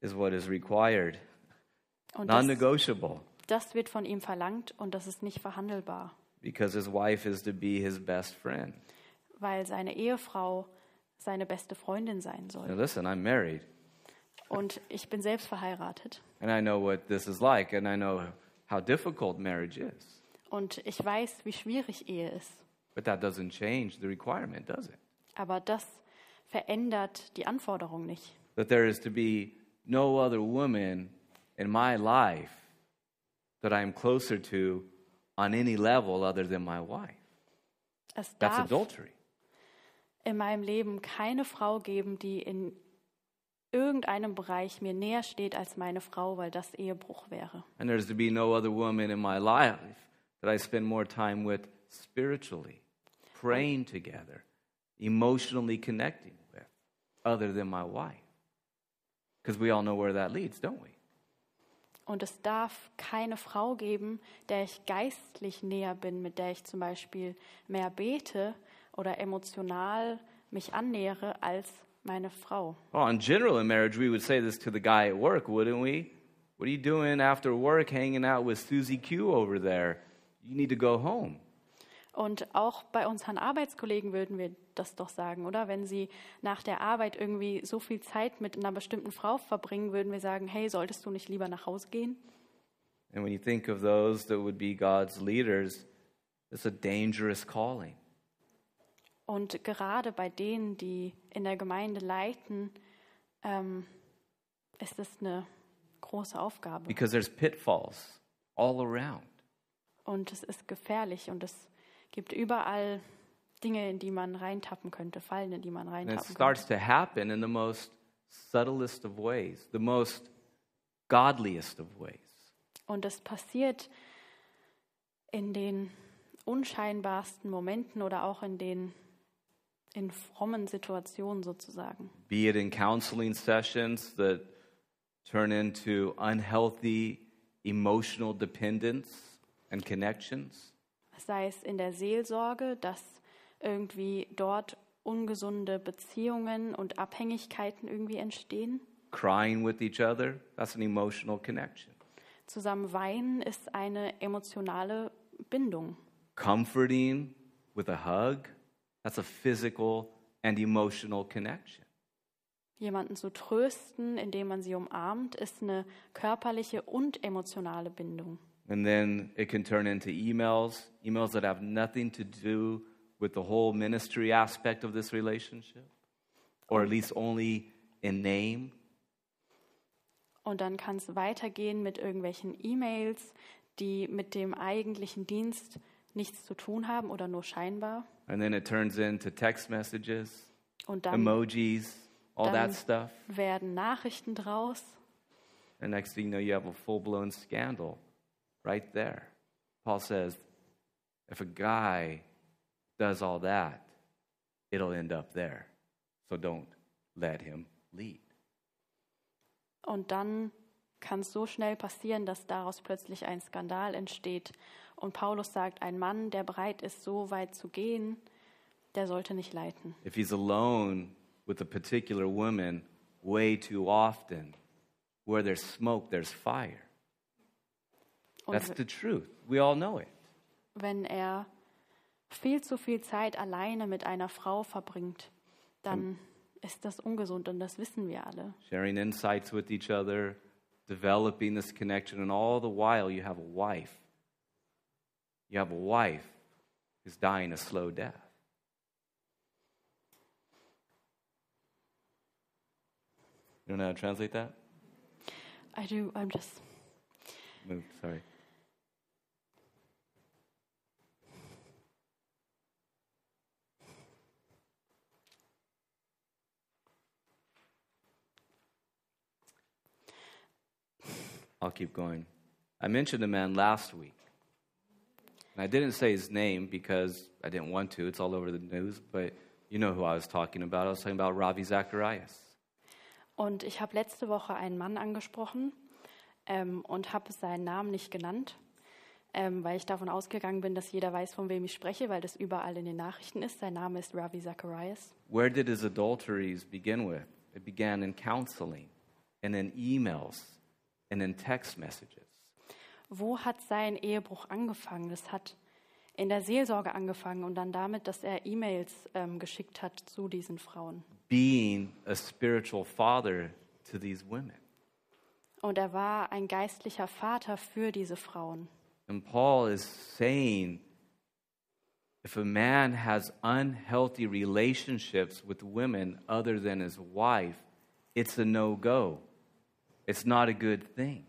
is what is required, Und non das, das wird von ihm verlangt und das ist nicht verhandelbar, because his wife is to be his best friend. weil seine Ehefrau seine beste Freundin sein Now, soll. listen, I'm married, Und ich bin selbst verheiratet. and I know what this is like, and I know how difficult marriage is. Und ich weiß, wie schwierig Ehe ist. But that doesn't change the requirement, does it? Aber das verändert die Anforderung nicht. That there is to be no other woman in my life that I am closer to on any level other than my wife. Es That's adultery. in meinem Leben keine Frau geben, die in irgendeinem Bereich mir näher steht als meine Frau, weil das Ehebruch wäre. And there's to be no other woman in my life that I spend more time with spiritually, praying together, emotionally connecting with, other than my wife. Because we all know where that leads, don't we? Und es darf keine Frau geben, der ich geistlich näher bin, mit der ich zum Beispiel mehr bete oder emotional mich annähere als meine Frau. Well, in general, in marriage, we would say this to the guy at work, wouldn't we? What are you doing after work hanging out with Susie Q over there? You need to go home. Und auch bei unseren Arbeitskollegen würden wir das doch sagen, oder? Wenn sie nach der Arbeit irgendwie so viel Zeit mit einer bestimmten Frau verbringen, würden wir sagen, hey, solltest du nicht lieber nach Hause gehen? And when you think of those that would be God's leaders, it's a dangerous calling. Und gerade bei denen, die in der Gemeinde leiten, ähm, ist es eine große Aufgabe. because there's pitfalls all around. Und es ist gefährlich und es gibt überall Dinge, in die man reintappen könnte, Fallen, in die man And it reintappen starts könnte. to happen in the most subtlest of ways, the most godliest of ways. Und es passiert in den unscheinbarsten Momenten oder auch in den in frommen Situationen sozusagen. Be it in counseling sessions that turn into unhealthy emotional dependence and connections, Sei es in der Seelsorge, dass irgendwie dort ungesunde Beziehungen und Abhängigkeiten irgendwie entstehen. crying with each other, that's an emotional connection. Zusammen weinen ist eine emotionale Bindung. Comforting with a hug, that's a physical and emotional connection. Jemanden zu trösten, indem man sie umarmt, ist eine körperliche und emotionale Bindung. And then it can turn into emails, emails that have nothing to do with the whole ministry aspect of this relationship, or at least only in name. Und dann kann es weitergehen mit irgendwelchen E-Mails, die mit dem eigentlichen Dienst nichts zu tun haben oder nur scheinbar. And then it turns into text messages, Und dann emojis, all dann that stuff. werden Nachrichten draus. And next thing you know, you have a full blown scandal right there. Paul says, if a guy does all that, it'll end up there. So don't let him lead. Und dann kann es so schnell passieren, dass daraus plötzlich ein Skandal entsteht. Und Paulus sagt, ein Mann, der bereit ist, so weit zu gehen, der sollte nicht leiten. If he's alone with a particular woman way too often, where there's smoke, there's fire. That's the truth. We all know it. wenn er viel zu viel Zeit alleine mit einer Frau verbringt, dann ist das ungesund und das wissen wir alle. Sharing insights with each other, developing this connection, and all the while you have a wife. You have a wife who's dying a slow death. You don't know how to translate that? I do, I'm just Moved, sorry. I'll keep going. I mentioned a man last week. And I didn't say his name because I didn't want to. It's all over the news, but you know who I was talking about. I was talking about Ravi Zacharias. Und ich habe letzte Woche einen Mann angesprochen ähm, und habe seinen Namen nicht genannt, ähm, weil ich davon ausgegangen bin, dass jeder weiß, von wem ich spreche, weil das überall in den Nachrichten ist. Sein Name ist Ravi Zacharias. Where did his adulteries begin with? It began in counseling and in emails and in text messages. Wo hat sein Ehebruch angefangen? Das hat in der Seelsorge angefangen und dann damit, dass er E-Mails ähm, geschickt hat zu diesen Frauen. Being a spiritual father to these women. Und er war ein geistlicher Vater für diese Frauen. And Paul is saying if a man has unhealthy relationships with women other than his wife, it's a no go. It's not a good thing.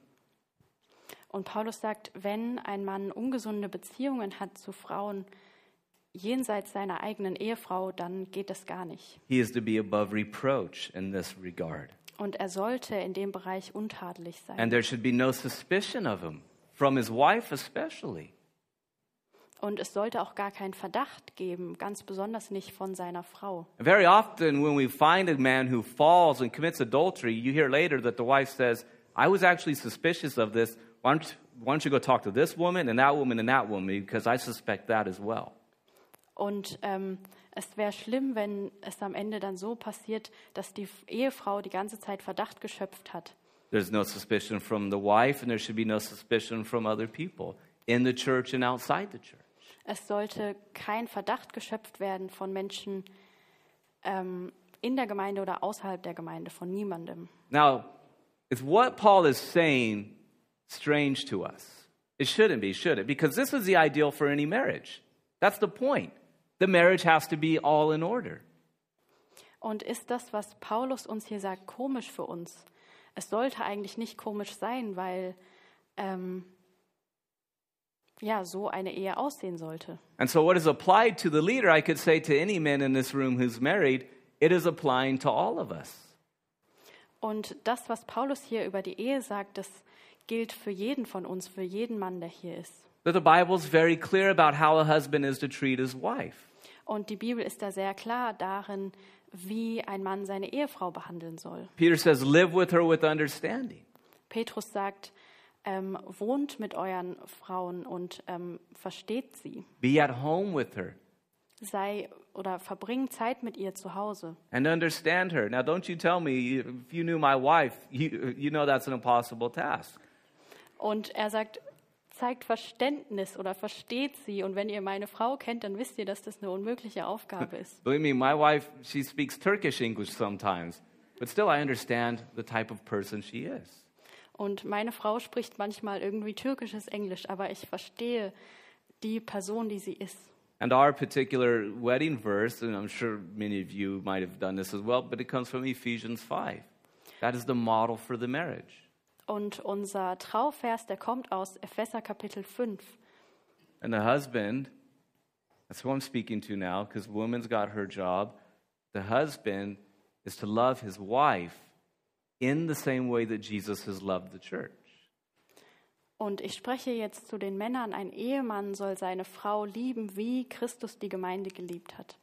Und Paulus sagt, wenn ein Mann ungesunde Beziehungen hat zu Frauen jenseits seiner eigenen Ehefrau, dann geht es gar nicht. He is to be above reproach in this regard. Und er sollte in dem Bereich untadelig sein. And there should be no suspicion of him, from his wife especially. Und es sollte auch gar keinen Verdacht geben, ganz besonders nicht von seiner Frau. Very often, when we find a man who falls and commits adultery, you hear later that the wife says, I was actually suspicious of this. Why don't, why don't you go talk to this woman and that woman and that woman? Because I suspect that as well. Und ähm, es wäre schlimm, wenn es am Ende dann so passiert, dass die Ehefrau die ganze Zeit Verdacht geschöpft hat. There's no suspicion from the wife, and there should be no suspicion from other people in the church and outside the church. Es sollte kein Verdacht geschöpft werden von Menschen ähm, in der Gemeinde oder außerhalb der Gemeinde, von niemandem. Now, is what Paul is saying strange to us? It shouldn't be, should it? Because this is the ideal for any marriage. That's the point. The marriage has to be all in order. Und ist das, was Paulus uns hier sagt, komisch für uns? Es sollte eigentlich nicht komisch sein, weil ähm, ja, so eine Ehe aussehen sollte. And so, what is applied to the leader, I could say to any man in this room who's married, it is applying to all of us. Und das, was Paulus hier über die Ehe sagt, das gilt für jeden von uns, für jeden Mann, der hier ist. That the Bible is very clear about how a husband is to treat his wife. Und die Bibel ist da sehr klar darin, wie ein Mann seine Ehefrau behandeln soll. Peter says, live with her with understanding. Petrus sagt, ähm, wohnt mit euren Frauen und ähm, versteht sie. Be at home with her Sei oder verbring Zeit mit ihr zu Hause. and understand her. Now, don't you tell me, if you knew my wife, you, you know that's an impossible task. Und er sagt, zeigt Verständnis oder versteht sie. Und wenn ihr meine Frau kennt, dann wisst ihr, dass das eine unmögliche Aufgabe ist. Believe me, my wife, she speaks Turkish English sometimes, but still I understand the type of person she is. Und meine Frau spricht manchmal irgendwie türkisches Englisch, aber ich verstehe die Person, die sie ist. And our particular wedding verse, and I'm sure many of you might have done this as well, but it comes from Ephesians 5. That is the model for the marriage. Und unser Trauvers, der kommt aus Epheser Kapitel 5. And the husband, that's who I'm speaking to now, because woman's got her job. The husband is to love his wife in the same way that Jesus has loved the church. Und ich spreche jetzt zu den Männern. Ein Ehemann soll seine Frau lieben, wie Christus die Gemeinde geliebt hat.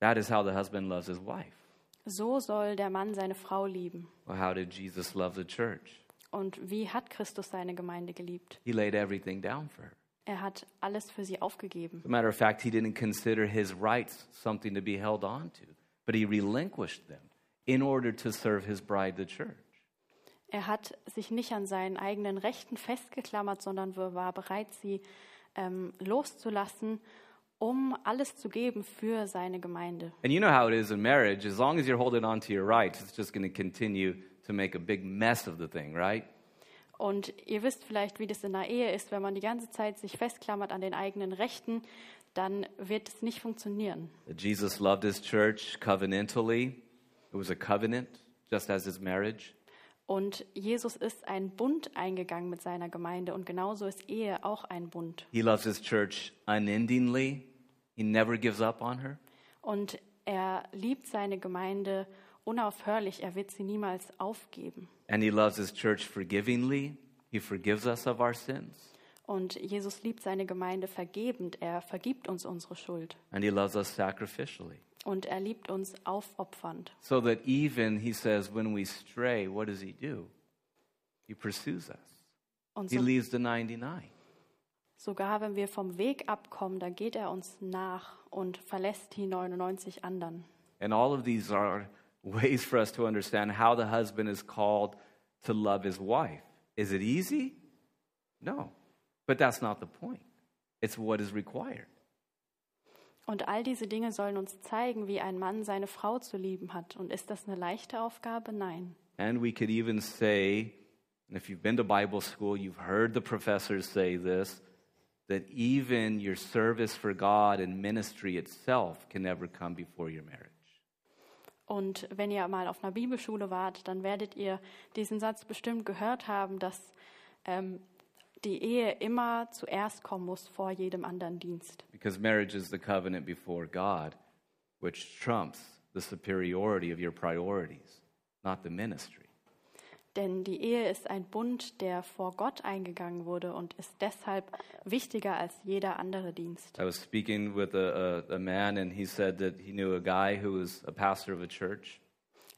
That is how the husband loves his wife. So soll der Mann seine Frau lieben. Well, how did Jesus love the church? Und wie hat Christus seine Gemeinde geliebt? He laid everything down for her. Er hat alles für sie aufgegeben. As a matter of fact, he didn't consider his rights something to be held on to, but he relinquished them in order to serve his bride, the church. Er hat sich nicht an seinen eigenen Rechten festgeklammert, sondern war bereit, sie ähm, loszulassen, um alles zu geben für seine Gemeinde. And you know how it is in marriage. As long as you're holding on to your rights, it's just going to continue to make a big mess of the thing, right? Und ihr wisst vielleicht, wie das in einer Ehe ist, wenn man die ganze Zeit sich festklammert an den eigenen Rechten, dann wird es nicht funktionieren. Jesus loved his church covenantally. It was a covenant, just as his marriage. Und Jesus ist einen Bund eingegangen mit seiner Gemeinde und genauso ist Ehe auch ein Bund. He loves his church unendingly. He never gives up on her. Und er liebt seine Gemeinde unaufhörlich, er wird sie niemals aufgeben. And he loves his church forgivingly. He forgives us of our sins. Und Jesus liebt seine Gemeinde vergebend, er vergibt uns unsere Schuld. And he loves us sacrificially. Und er liebt uns aufopfernd. So that even, he says, when we stray, what does he do? He pursues us. Und He so, leaves the 99. sogar wenn wir vom Weg abkommen, da geht er uns nach und verlässt die 99 anderen. And all of these are ways for us to understand how the husband is called to love his wife. Is it easy? No. But that's not the point. It's what is required. Und all diese Dinge sollen uns zeigen, wie ein Mann seine Frau zu lieben hat. Und ist das eine leichte Aufgabe? Nein. And we could even say, and if you've been to Bible school, you've heard the professors say this, that even your service for God and ministry itself can never come before your marriage. Und wenn ihr mal auf einer Bibelschule wart, dann werdet ihr diesen Satz bestimmt gehört haben, dass ähm, die Ehe immer zuerst kommen muss vor jedem anderen Dienst. Because marriage is the covenant before God, which trumps the superiority of your priorities, not the ministry. Denn die Ehe ist ein Bund, der vor Gott eingegangen wurde und ist deshalb wichtiger als jeder andere Dienst. I was speaking with a, a, a man, and he said that he knew a guy who was a pastor of a church.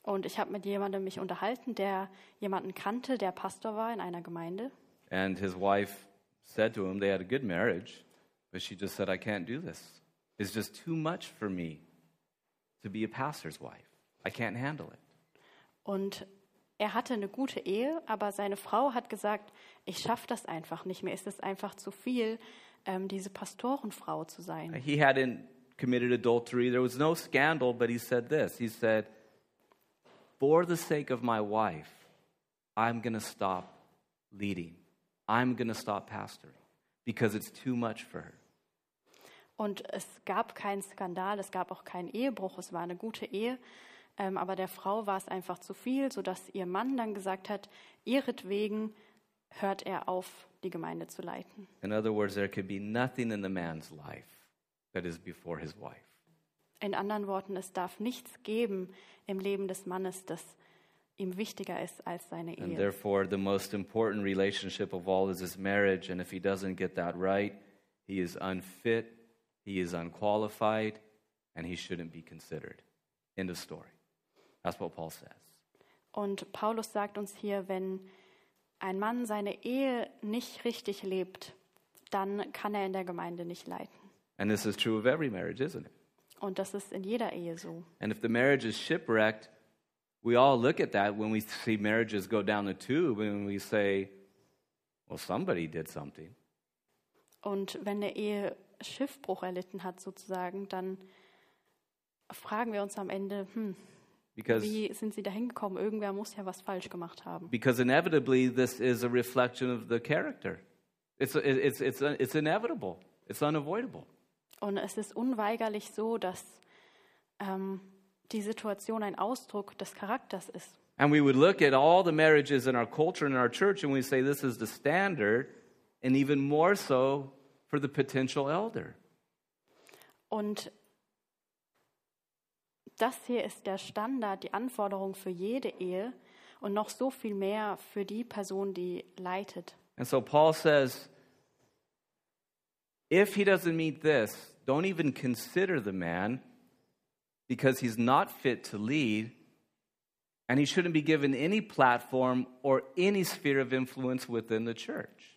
Und ich habe mit jemandem mich unterhalten, der jemanden kannte, der Pastor war in einer Gemeinde. And his wife said to him, they had a good marriage, but she just said, I can't do this. It's just too much for me to be a pastor's wife. I can't handle it. Und er hatte eine gute Ehe, aber seine Frau hat gesagt, ich schaffe das einfach nicht mehr. Ist es einfach zu viel, ähm, diese Pastorenfrau zu sein. He hadn't committed adultery. There was no scandal, but he said this. He said, For the sake of my wife, I'm going to stop leading. I'm going to stop pastoring because it's too much for her. Und es gab keinen Skandal, es gab auch keinen Ehebruch, es war eine gute Ehe. Ähm, aber der Frau war es einfach zu viel, sodass ihr Mann dann gesagt hat, ihretwegen hört er auf, die Gemeinde zu leiten. In other words, there could be nothing in the man's life that is before his wife. In anderen Worten, es darf nichts geben im Leben des Mannes, das ihm wichtiger ist als seine And Ehe. therefore, the most important relationship of all is his marriage. And if he doesn't get that right, he is unfit, he is unqualified, and he shouldn't be considered. End of story. That's what Paul says. Und Paulus sagt uns hier, wenn ein Mann seine Ehe nicht richtig lebt, dann kann er in der Gemeinde nicht leiten. And this is true of every marriage, isn't it? Und das ist in jeder Ehe so. And if the marriage is shipwrecked, we all look at that when we see marriages go down the tube and we say, well, somebody did something. Und wenn eine Ehe Schiffbruch erlitten hat, sozusagen, dann fragen wir uns am Ende, hm, Because, wie sind sie da hingekommen? Irgendwer muss ja was falsch gemacht haben. because inevitably, this is a reflection of the character. It's, it's, it's, it's inevitable, it's unavoidable. Und es ist unweigerlich so, dass ähm, die Situation ein Ausdruck des Charakters ist. And we would look at all the marriages in our culture and in our church and we say this is the standard, and even more so for the potential elder. Und das hier ist der Standard, die Anforderung für jede Ehe und noch so viel mehr für die Person, die leitet. And so Paul says, if he doesn't meet this, don't even consider the man because he's not fit to lead, and he shouldn't be given any platform or any sphere of influence within the church.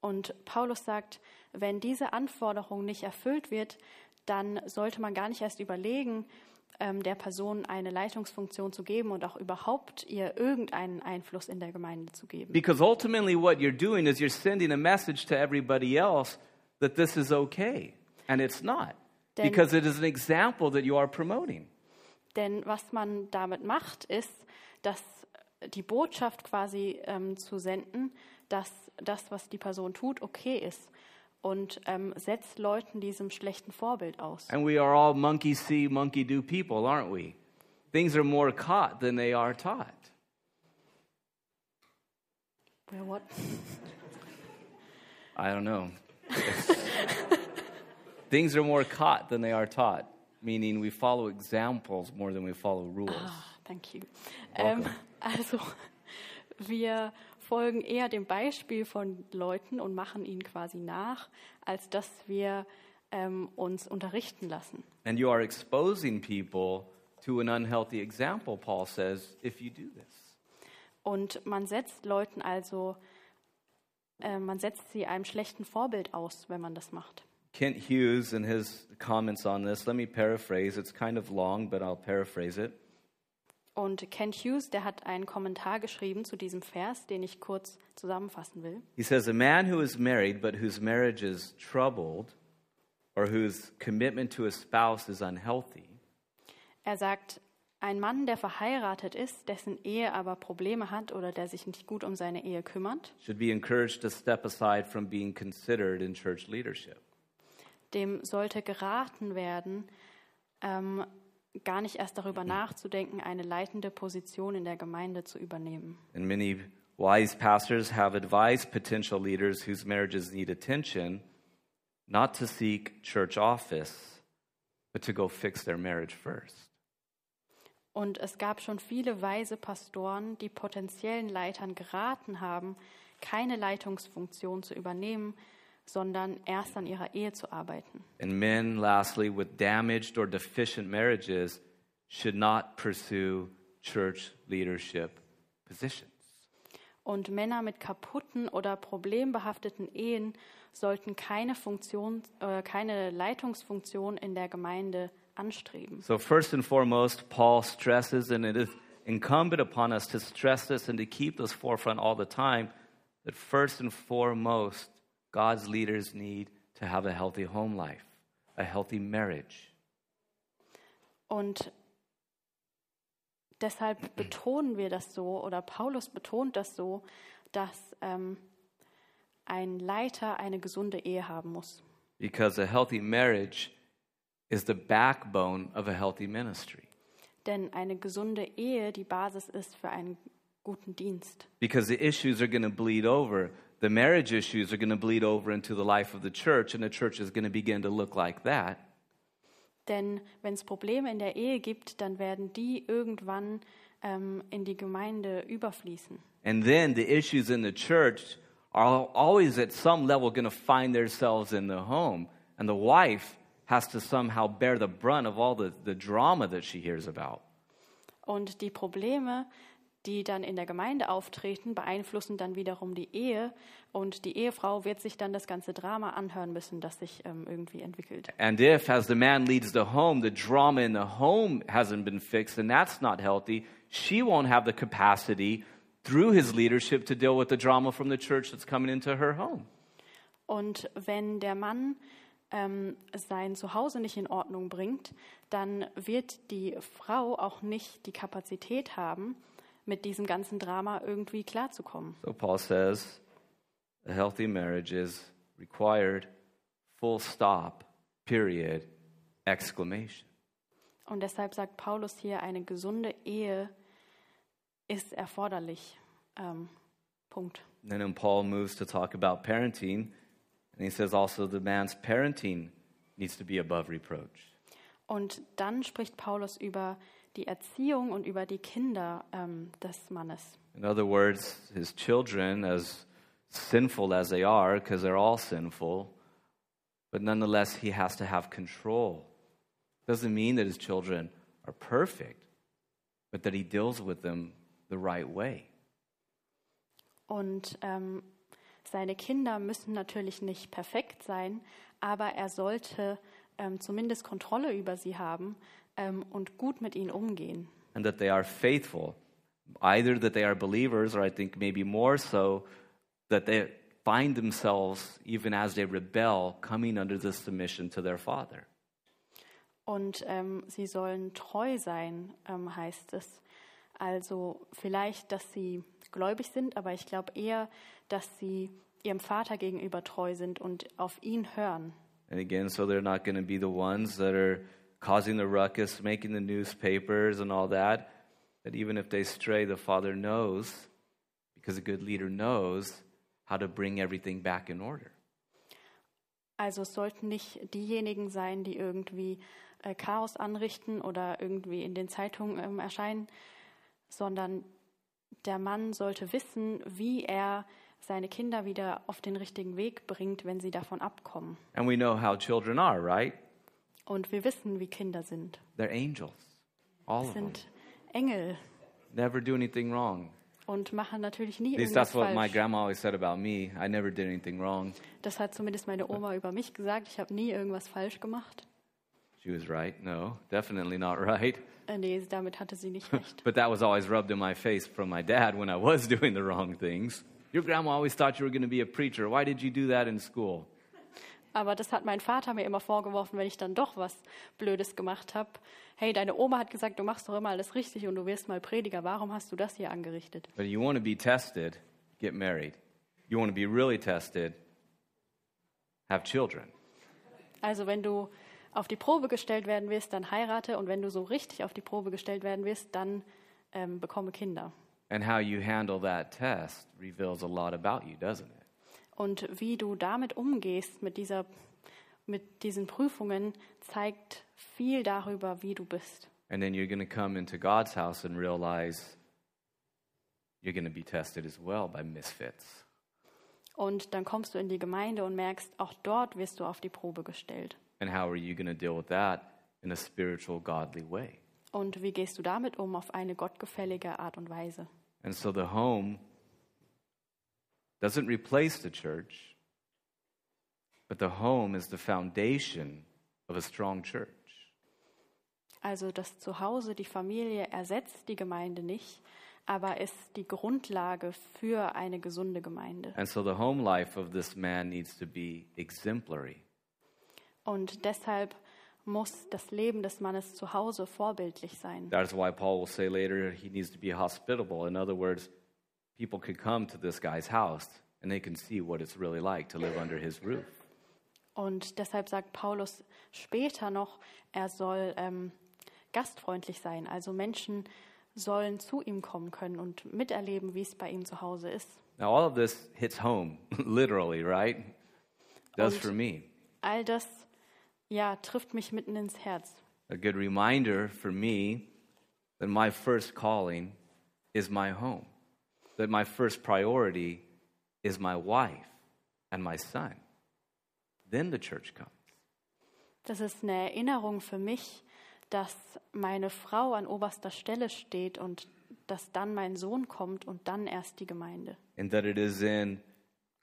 Und Paulus sagt, wenn diese Anforderung nicht erfüllt wird, dann sollte man gar nicht erst überlegen, ähm, der Person eine Leitungsfunktion zu geben und auch überhaupt ihr irgendeinen Einfluss in der Gemeinde zu geben. Because ultimately, what you're doing is you're sending a message to everybody else that this is okay, and it's not. Then- Because it is an example that you are promoting. Denn was man damit macht, ist, dass die Botschaft quasi ähm, zu senden, dass das, was die Person tut, okay ist und ähm, setzt Leuten diesem schlechten Vorbild aus. And we are all monkey see, monkey do people, aren't we? Things are more caught than they are taught. Well, what? I don't know. Things are more caught than they are taught, meaning we follow examples more than we follow rules. Ah, thank you. Ähm, also, wir folgen eher dem Beispiel von Leuten und machen ihnen quasi nach, als dass wir ähm, uns unterrichten lassen. And you are exposing people to an unhealthy example, Paul says, if you do this. Und man setzt Leuten also, äh, man setzt sie einem schlechten Vorbild aus, wenn man das macht. Kent Hughes, in his comments on this, let me paraphrase. It's kind of long, but I'll paraphrase it. Und Kent Hughes, der hat einen Kommentar geschrieben zu diesem Vers, den ich kurz zusammenfassen will. He says, A man who is married but whose marriage is troubled or whose commitment to a spouse is unhealthy Er sagt, ein Mann, der verheiratet ist, dessen Ehe aber Probleme hat oder der sich nicht gut um seine Ehe kümmert, should be encouraged to step aside from being considered in church leadership. Dem sollte geraten werden, ähm, gar nicht erst darüber nachzudenken, eine leitende Position in der Gemeinde zu übernehmen. And many wise pastors have advised potential leaders whose marriages need attention not to seek church office, but to go fix their marriage first. Und es gab schon viele weise Pastoren, die potenziellen Leitern geraten haben, keine Leitungsfunktion zu übernehmen, sondern erst an ihrer Ehe zu arbeiten. And men, lastly, with damaged or deficient marriages should not pursue church leadership positions. Und Männer mit kaputten oder problembehafteten Ehen sollten keine Funktion, äh, keine Leitungsfunktion in der Gemeinde anstreben. So, first and foremost, Paul stresses, and it is incumbent upon us to stress this and to keep this forefront all the time that first and foremost, God's leaders need to have a healthy home life, a healthy marriage. Und deshalb betonen wir das so, oder Paulus betont das so, dass ähm, ein Leiter eine gesunde Ehe haben muss. Because a healthy marriage is the backbone of a healthy ministry. Denn eine gesunde Ehe die Basis ist für ein guten Dienst. Because the issues are going to bleed over. The marriage issues are going to bleed over into the life of the church, and the church is going to begin to look like that. Denn wenn es Probleme in der Ehe gibt, dann werden die irgendwann ähm, in die Gemeinde überfließen. And then the issues in the church are always at some level going to find themselves in the home. And the wife has to somehow bear the brunt of all the, the drama that she hears about. Und die Probleme, die dann in der Gemeinde auftreten, beeinflussen dann wiederum die Ehe. Und die Ehefrau wird sich dann das ganze Drama anhören müssen, das sich ähm, irgendwie entwickelt. And if, as the man leads the home, the drama in the home hasn't been fixed and that's not healthy, she won't have the capacity through his leadership to deal with the drama from the church that's coming into her home. Und wenn der Mann ähm, sein Zuhause nicht in Ordnung bringt, dann wird die Frau auch nicht die Kapazität haben, mit diesem ganzen Drama irgendwie klarzukommen. So Paul says a healthy marriage is required, full stop, period, exclamation. Und deshalb sagt Paulus hier, eine gesunde Ehe ist erforderlich. Ähm, Punkt. And then Paul moves to talk about parenting, and he says also the man's parenting needs to be above reproach. Und dann spricht Paulus über die Erziehung und über die Kinder ähm, des Mannes. In other words, his children, as sinful as they are, because they're all sinful, but nonetheless, he has to have control. Doesn't mean that his children are perfect, but that he deals with them the right way. Und ähm, seine Kinder müssen natürlich nicht perfekt sein, aber er sollte ähm, zumindest Kontrolle über sie haben ähm, und gut mit ihnen umgehen. and that they are faithful. Either that they are believers, or I think maybe more so, that they find themselves, even as they rebel, coming under the submission to their father. Und ähm, sie sollen treu sein, ähm, heißt es. Also vielleicht, dass sie gläubig sind, aber ich glaube eher, dass sie ihrem Vater gegenüber treu sind und auf ihn hören. And again, so they're not going to be the ones that are causing the ruckus, making the newspapers and all that. That even if they stray, the father knows, because a good leader knows, how to bring everything back in order. Also es sollten nicht diejenigen sein, die irgendwie äh, Chaos anrichten oder irgendwie in den Zeitungen ähm, erscheinen, sondern der Mann sollte wissen, wie er seine Kinder wieder auf den richtigen Weg bringt, wenn sie davon abkommen. And we know how children are, right? Und wir wissen, wie Kinder sind. They're angels, all of them. sind Engel Never do anything wrong. und machen natürlich nie At least irgendwas that's what my falsch. grandma always said about me. I never did anything wrong. Das hat zumindest meine Oma über mich gesagt. Ich habe nie irgendwas falsch gemacht. She was right. No, definitely not right. Äh, nee, damit hatte sie nicht recht. But that was always rubbed in my face from my dad when I was doing the wrong things. Your grandma always thought you were going to be a preacher. Why did you do that in school? Aber das hat mein Vater mir immer vorgeworfen, wenn ich dann doch was Blödes gemacht habe. Hey, deine Oma hat gesagt, du machst doch immer alles richtig und du wirst mal Prediger. Warum hast du das hier angerichtet? But you want to be tested, get married. You want to be really tested, have children. Also wenn du auf die Probe gestellt werden wirst, dann heirate und wenn du so richtig auf die Probe gestellt werden wirst, dann ähm, bekomme Kinder. And how you handle that test reveals a lot about you, doesn't it? Und wie du damit umgehst mit dieser mit diesen Prüfungen zeigt viel darüber, wie du bist. And then you're going to come into God's house and realize you're going to be tested as well by misfits. Und dann kommst du in die Gemeinde und merkst, auch dort wirst du auf die Probe gestellt. And how are you going to deal with that in a spiritual, godly way? Und wie gehst du damit um auf eine gottgefällige Art und Weise? And so the home doesn't replace the church, but the home is the foundation of a strong church. Also das Zuhause, die Familie ersetzt die Gemeinde nicht, aber ist die Grundlage für eine gesunde Gemeinde. And so the home life of this man needs to be exemplary. Und deshalb muss das Leben des Mannes zu Hause vorbildlich sein. That is why Paul will say later he needs to be hospitable. In other words, people could come to this guy's house and they can see what it's really like to live under his roof. Und deshalb sagt Paulus später noch, er soll ähm, gastfreundlich sein. Also Menschen sollen zu ihm kommen können und miterleben, wie es bei ihm zu Hause ist. Now, all of this hits home, literally, right? Does Und- for me. All das, ja, trifft mich mitten ins Herz. A good reminder for me that my first calling is my home, that my first priority is my wife and my son. Then the church comes. Das ist eine Erinnerung für mich, dass meine Frau an oberster Stelle steht und dass dann mein Sohn kommt und dann erst die Gemeinde. and that it is in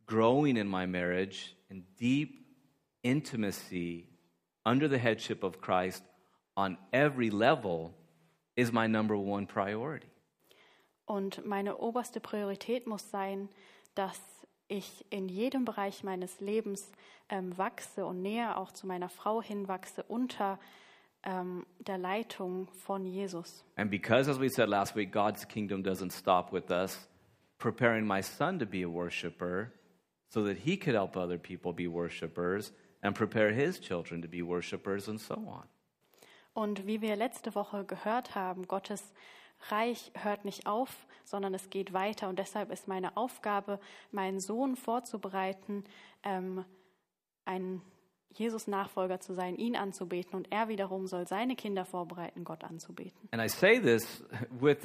growing in my marriage in deep intimacy under the headship of Christ on every level is my number one priority. Und meine oberste Priorität muss sein, dass ich in jedem Bereich meines Lebens ähm, wachse und näher auch zu meiner Frau hinwachse unter ähm, der Leitung von Jesus. And because, as we said last week, God's kingdom doesn't stop with us preparing my son to be a worshiper so that he could help other people be worshipers and prepare his children to be worshipers and so on. Und wie wir letzte Woche gehört haben, Gottes Reich hört nicht auf, sondern es geht weiter. Und deshalb ist meine Aufgabe, meinen Sohn vorzubereiten, ähm, ein Jesus-Nachfolger zu sein, ihn anzubeten. Und er wiederum soll seine Kinder vorbereiten, Gott anzubeten. And I say this with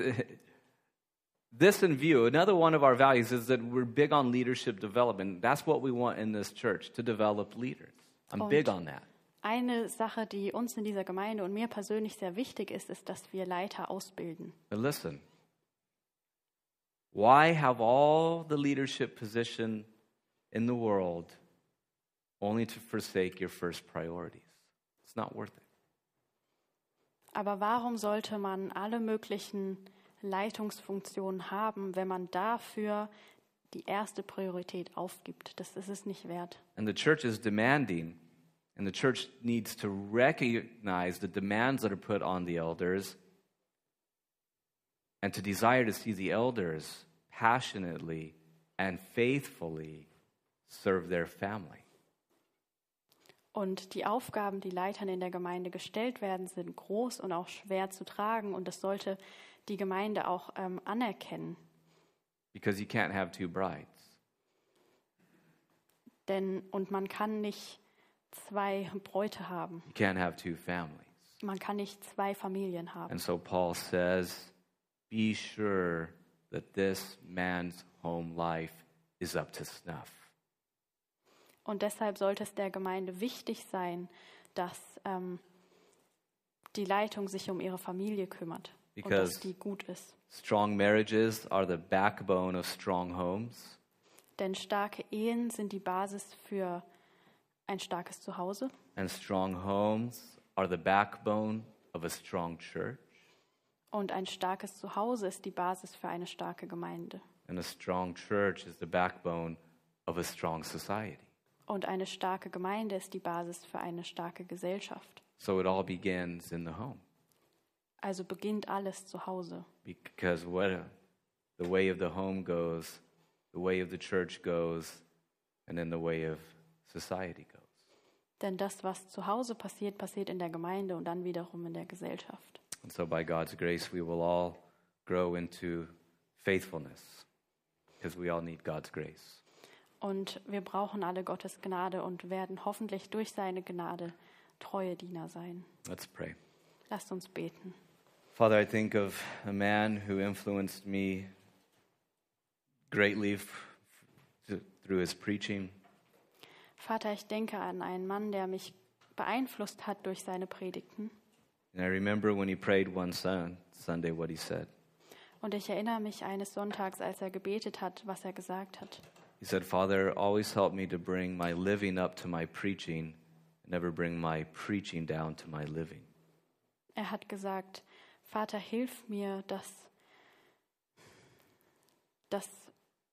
this in view. Another one of our values is that we're big on leadership development. That's what we want in this church to develop leaders. I'm big on that. Eine Sache, die uns in dieser Gemeinde und mir persönlich sehr wichtig ist, ist, dass wir Leiter ausbilden. But listen, why have all the leadership position in the world only to forsake your first priorities? It's not worth it. Aber warum sollte man alle möglichen Leitungsfunktionen haben, wenn man dafür die erste Priorität aufgibt? Das ist es nicht wert. And the church is demanding, and the church needs to recognize the demands that are put on the elders and to desire to see the elders passionately and faithfully serve their family. Und die Aufgaben, die Leitern in der Gemeinde gestellt werden, sind groß und auch schwer zu tragen. Und das sollte die Gemeinde auch ähm, anerkennen. Because you can't have two brides. Denn, und man kann nicht zwei Bräute haben. You can't have two families. Man kann nicht zwei Familien haben. And so Paul says, be sure that this man's home life is up to snuff. Und deshalb sollte es der Gemeinde wichtig sein, dass ähm, die Leitung sich um ihre Familie kümmert und Because- dass die gut ist. Strong marriages are the backbone of strong homes. Denn starke Ehen sind die Basis für ein starkes Zuhause And strong homes are the backbone of a strong church. und ein starkes Zuhause ist die Basis für eine starke Gemeinde. And a strong church is the backbone of a strong society. Und eine starke Gemeinde ist die Basis für eine starke Gesellschaft. So it all begins in the home. Also beginnt alles zu Hause. Because what the way of the home goes, the way of the church goes, and then the way of society goes. Denn das, was zu Hause passiert, passiert in der Gemeinde und dann wiederum in der Gesellschaft. And so by God's grace, we will all grow into faithfulness because we all need God's grace. Und wir brauchen alle Gottes Gnade und werden hoffentlich durch seine Gnade treue Diener sein. Let's pray. Lasst uns beten. Father, I think of a man who influenced me greatly through his preaching. Vater, ich denke an einen Mann, der mich beeinflusst hat durch seine Predigten. And I remember when he prayed one sun, Sunday what he said. Und ich erinnere mich eines Sonntags, als er gebetet hat, was er gesagt hat. He said, Father, always help me to bring my living up to my preaching, never bring my preaching down to my living. Er hat gesagt, Vater, hilf mir, dass, dass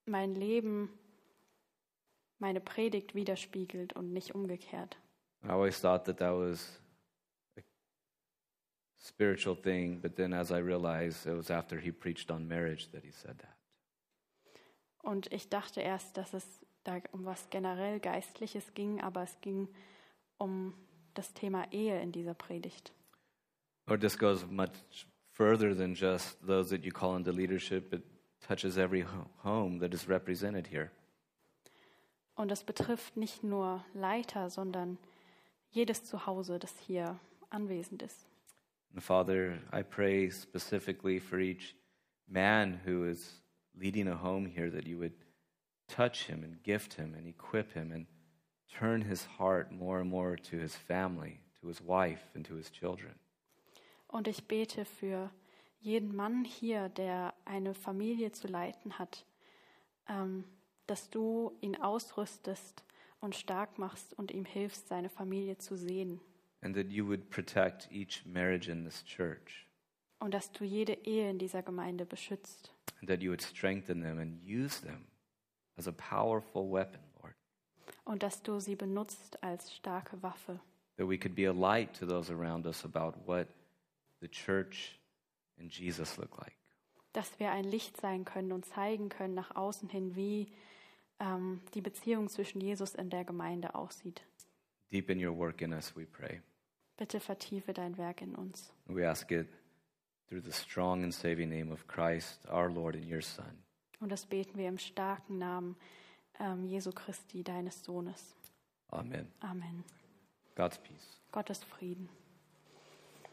mein Leben meine Predigt widerspiegelt und nicht umgekehrt. I always thought that that was a spiritual thing, but then as I realized it was after he preached on marriage that he said that. Und ich dachte erst, dass es da um was generell Geistliches ging, aber es ging um das Thema Ehe in dieser Predigt. Or this goes much further than just those that you call into leadership. It touches every ho- home that is represented here. Und das betrifft nicht nur Leiter, sondern jedes Zuhause, das hier anwesend ist. And Father, I pray specifically for each man who is leading a home here that you would touch him and gift him and equip him and turn his heart more and more to his family, to his wife, and to his children. Und ich bete für jeden Mann hier, der eine Familie zu leiten hat, ähm, dass du ihn ausrüstest und stark machst und ihm hilfst, seine Familie zu sehen. And that you would protect each marriage in this church. Und dass du jede Ehe in dieser Gemeinde beschützt. And that you would strengthen them and use them as a powerful weapon, Lord. Und dass du sie benutzt als starke Waffe. That we could be a light to those around us about what the church and Jesus look like. Dass wir ein Licht sein können und zeigen können nach außen hin, wie ähm, die Beziehung zwischen Jesus in der Gemeinde aussieht. Deepen your work in us, we pray. Bitte vertiefe dein Werk in uns. We ask it through the strong and saving name of Christ, our Lord and your Son. Und das beten wir im starken Namen ähm, Jesu Christi, deines Sohnes. Amen. Amen. God's peace. Gottes Frieden.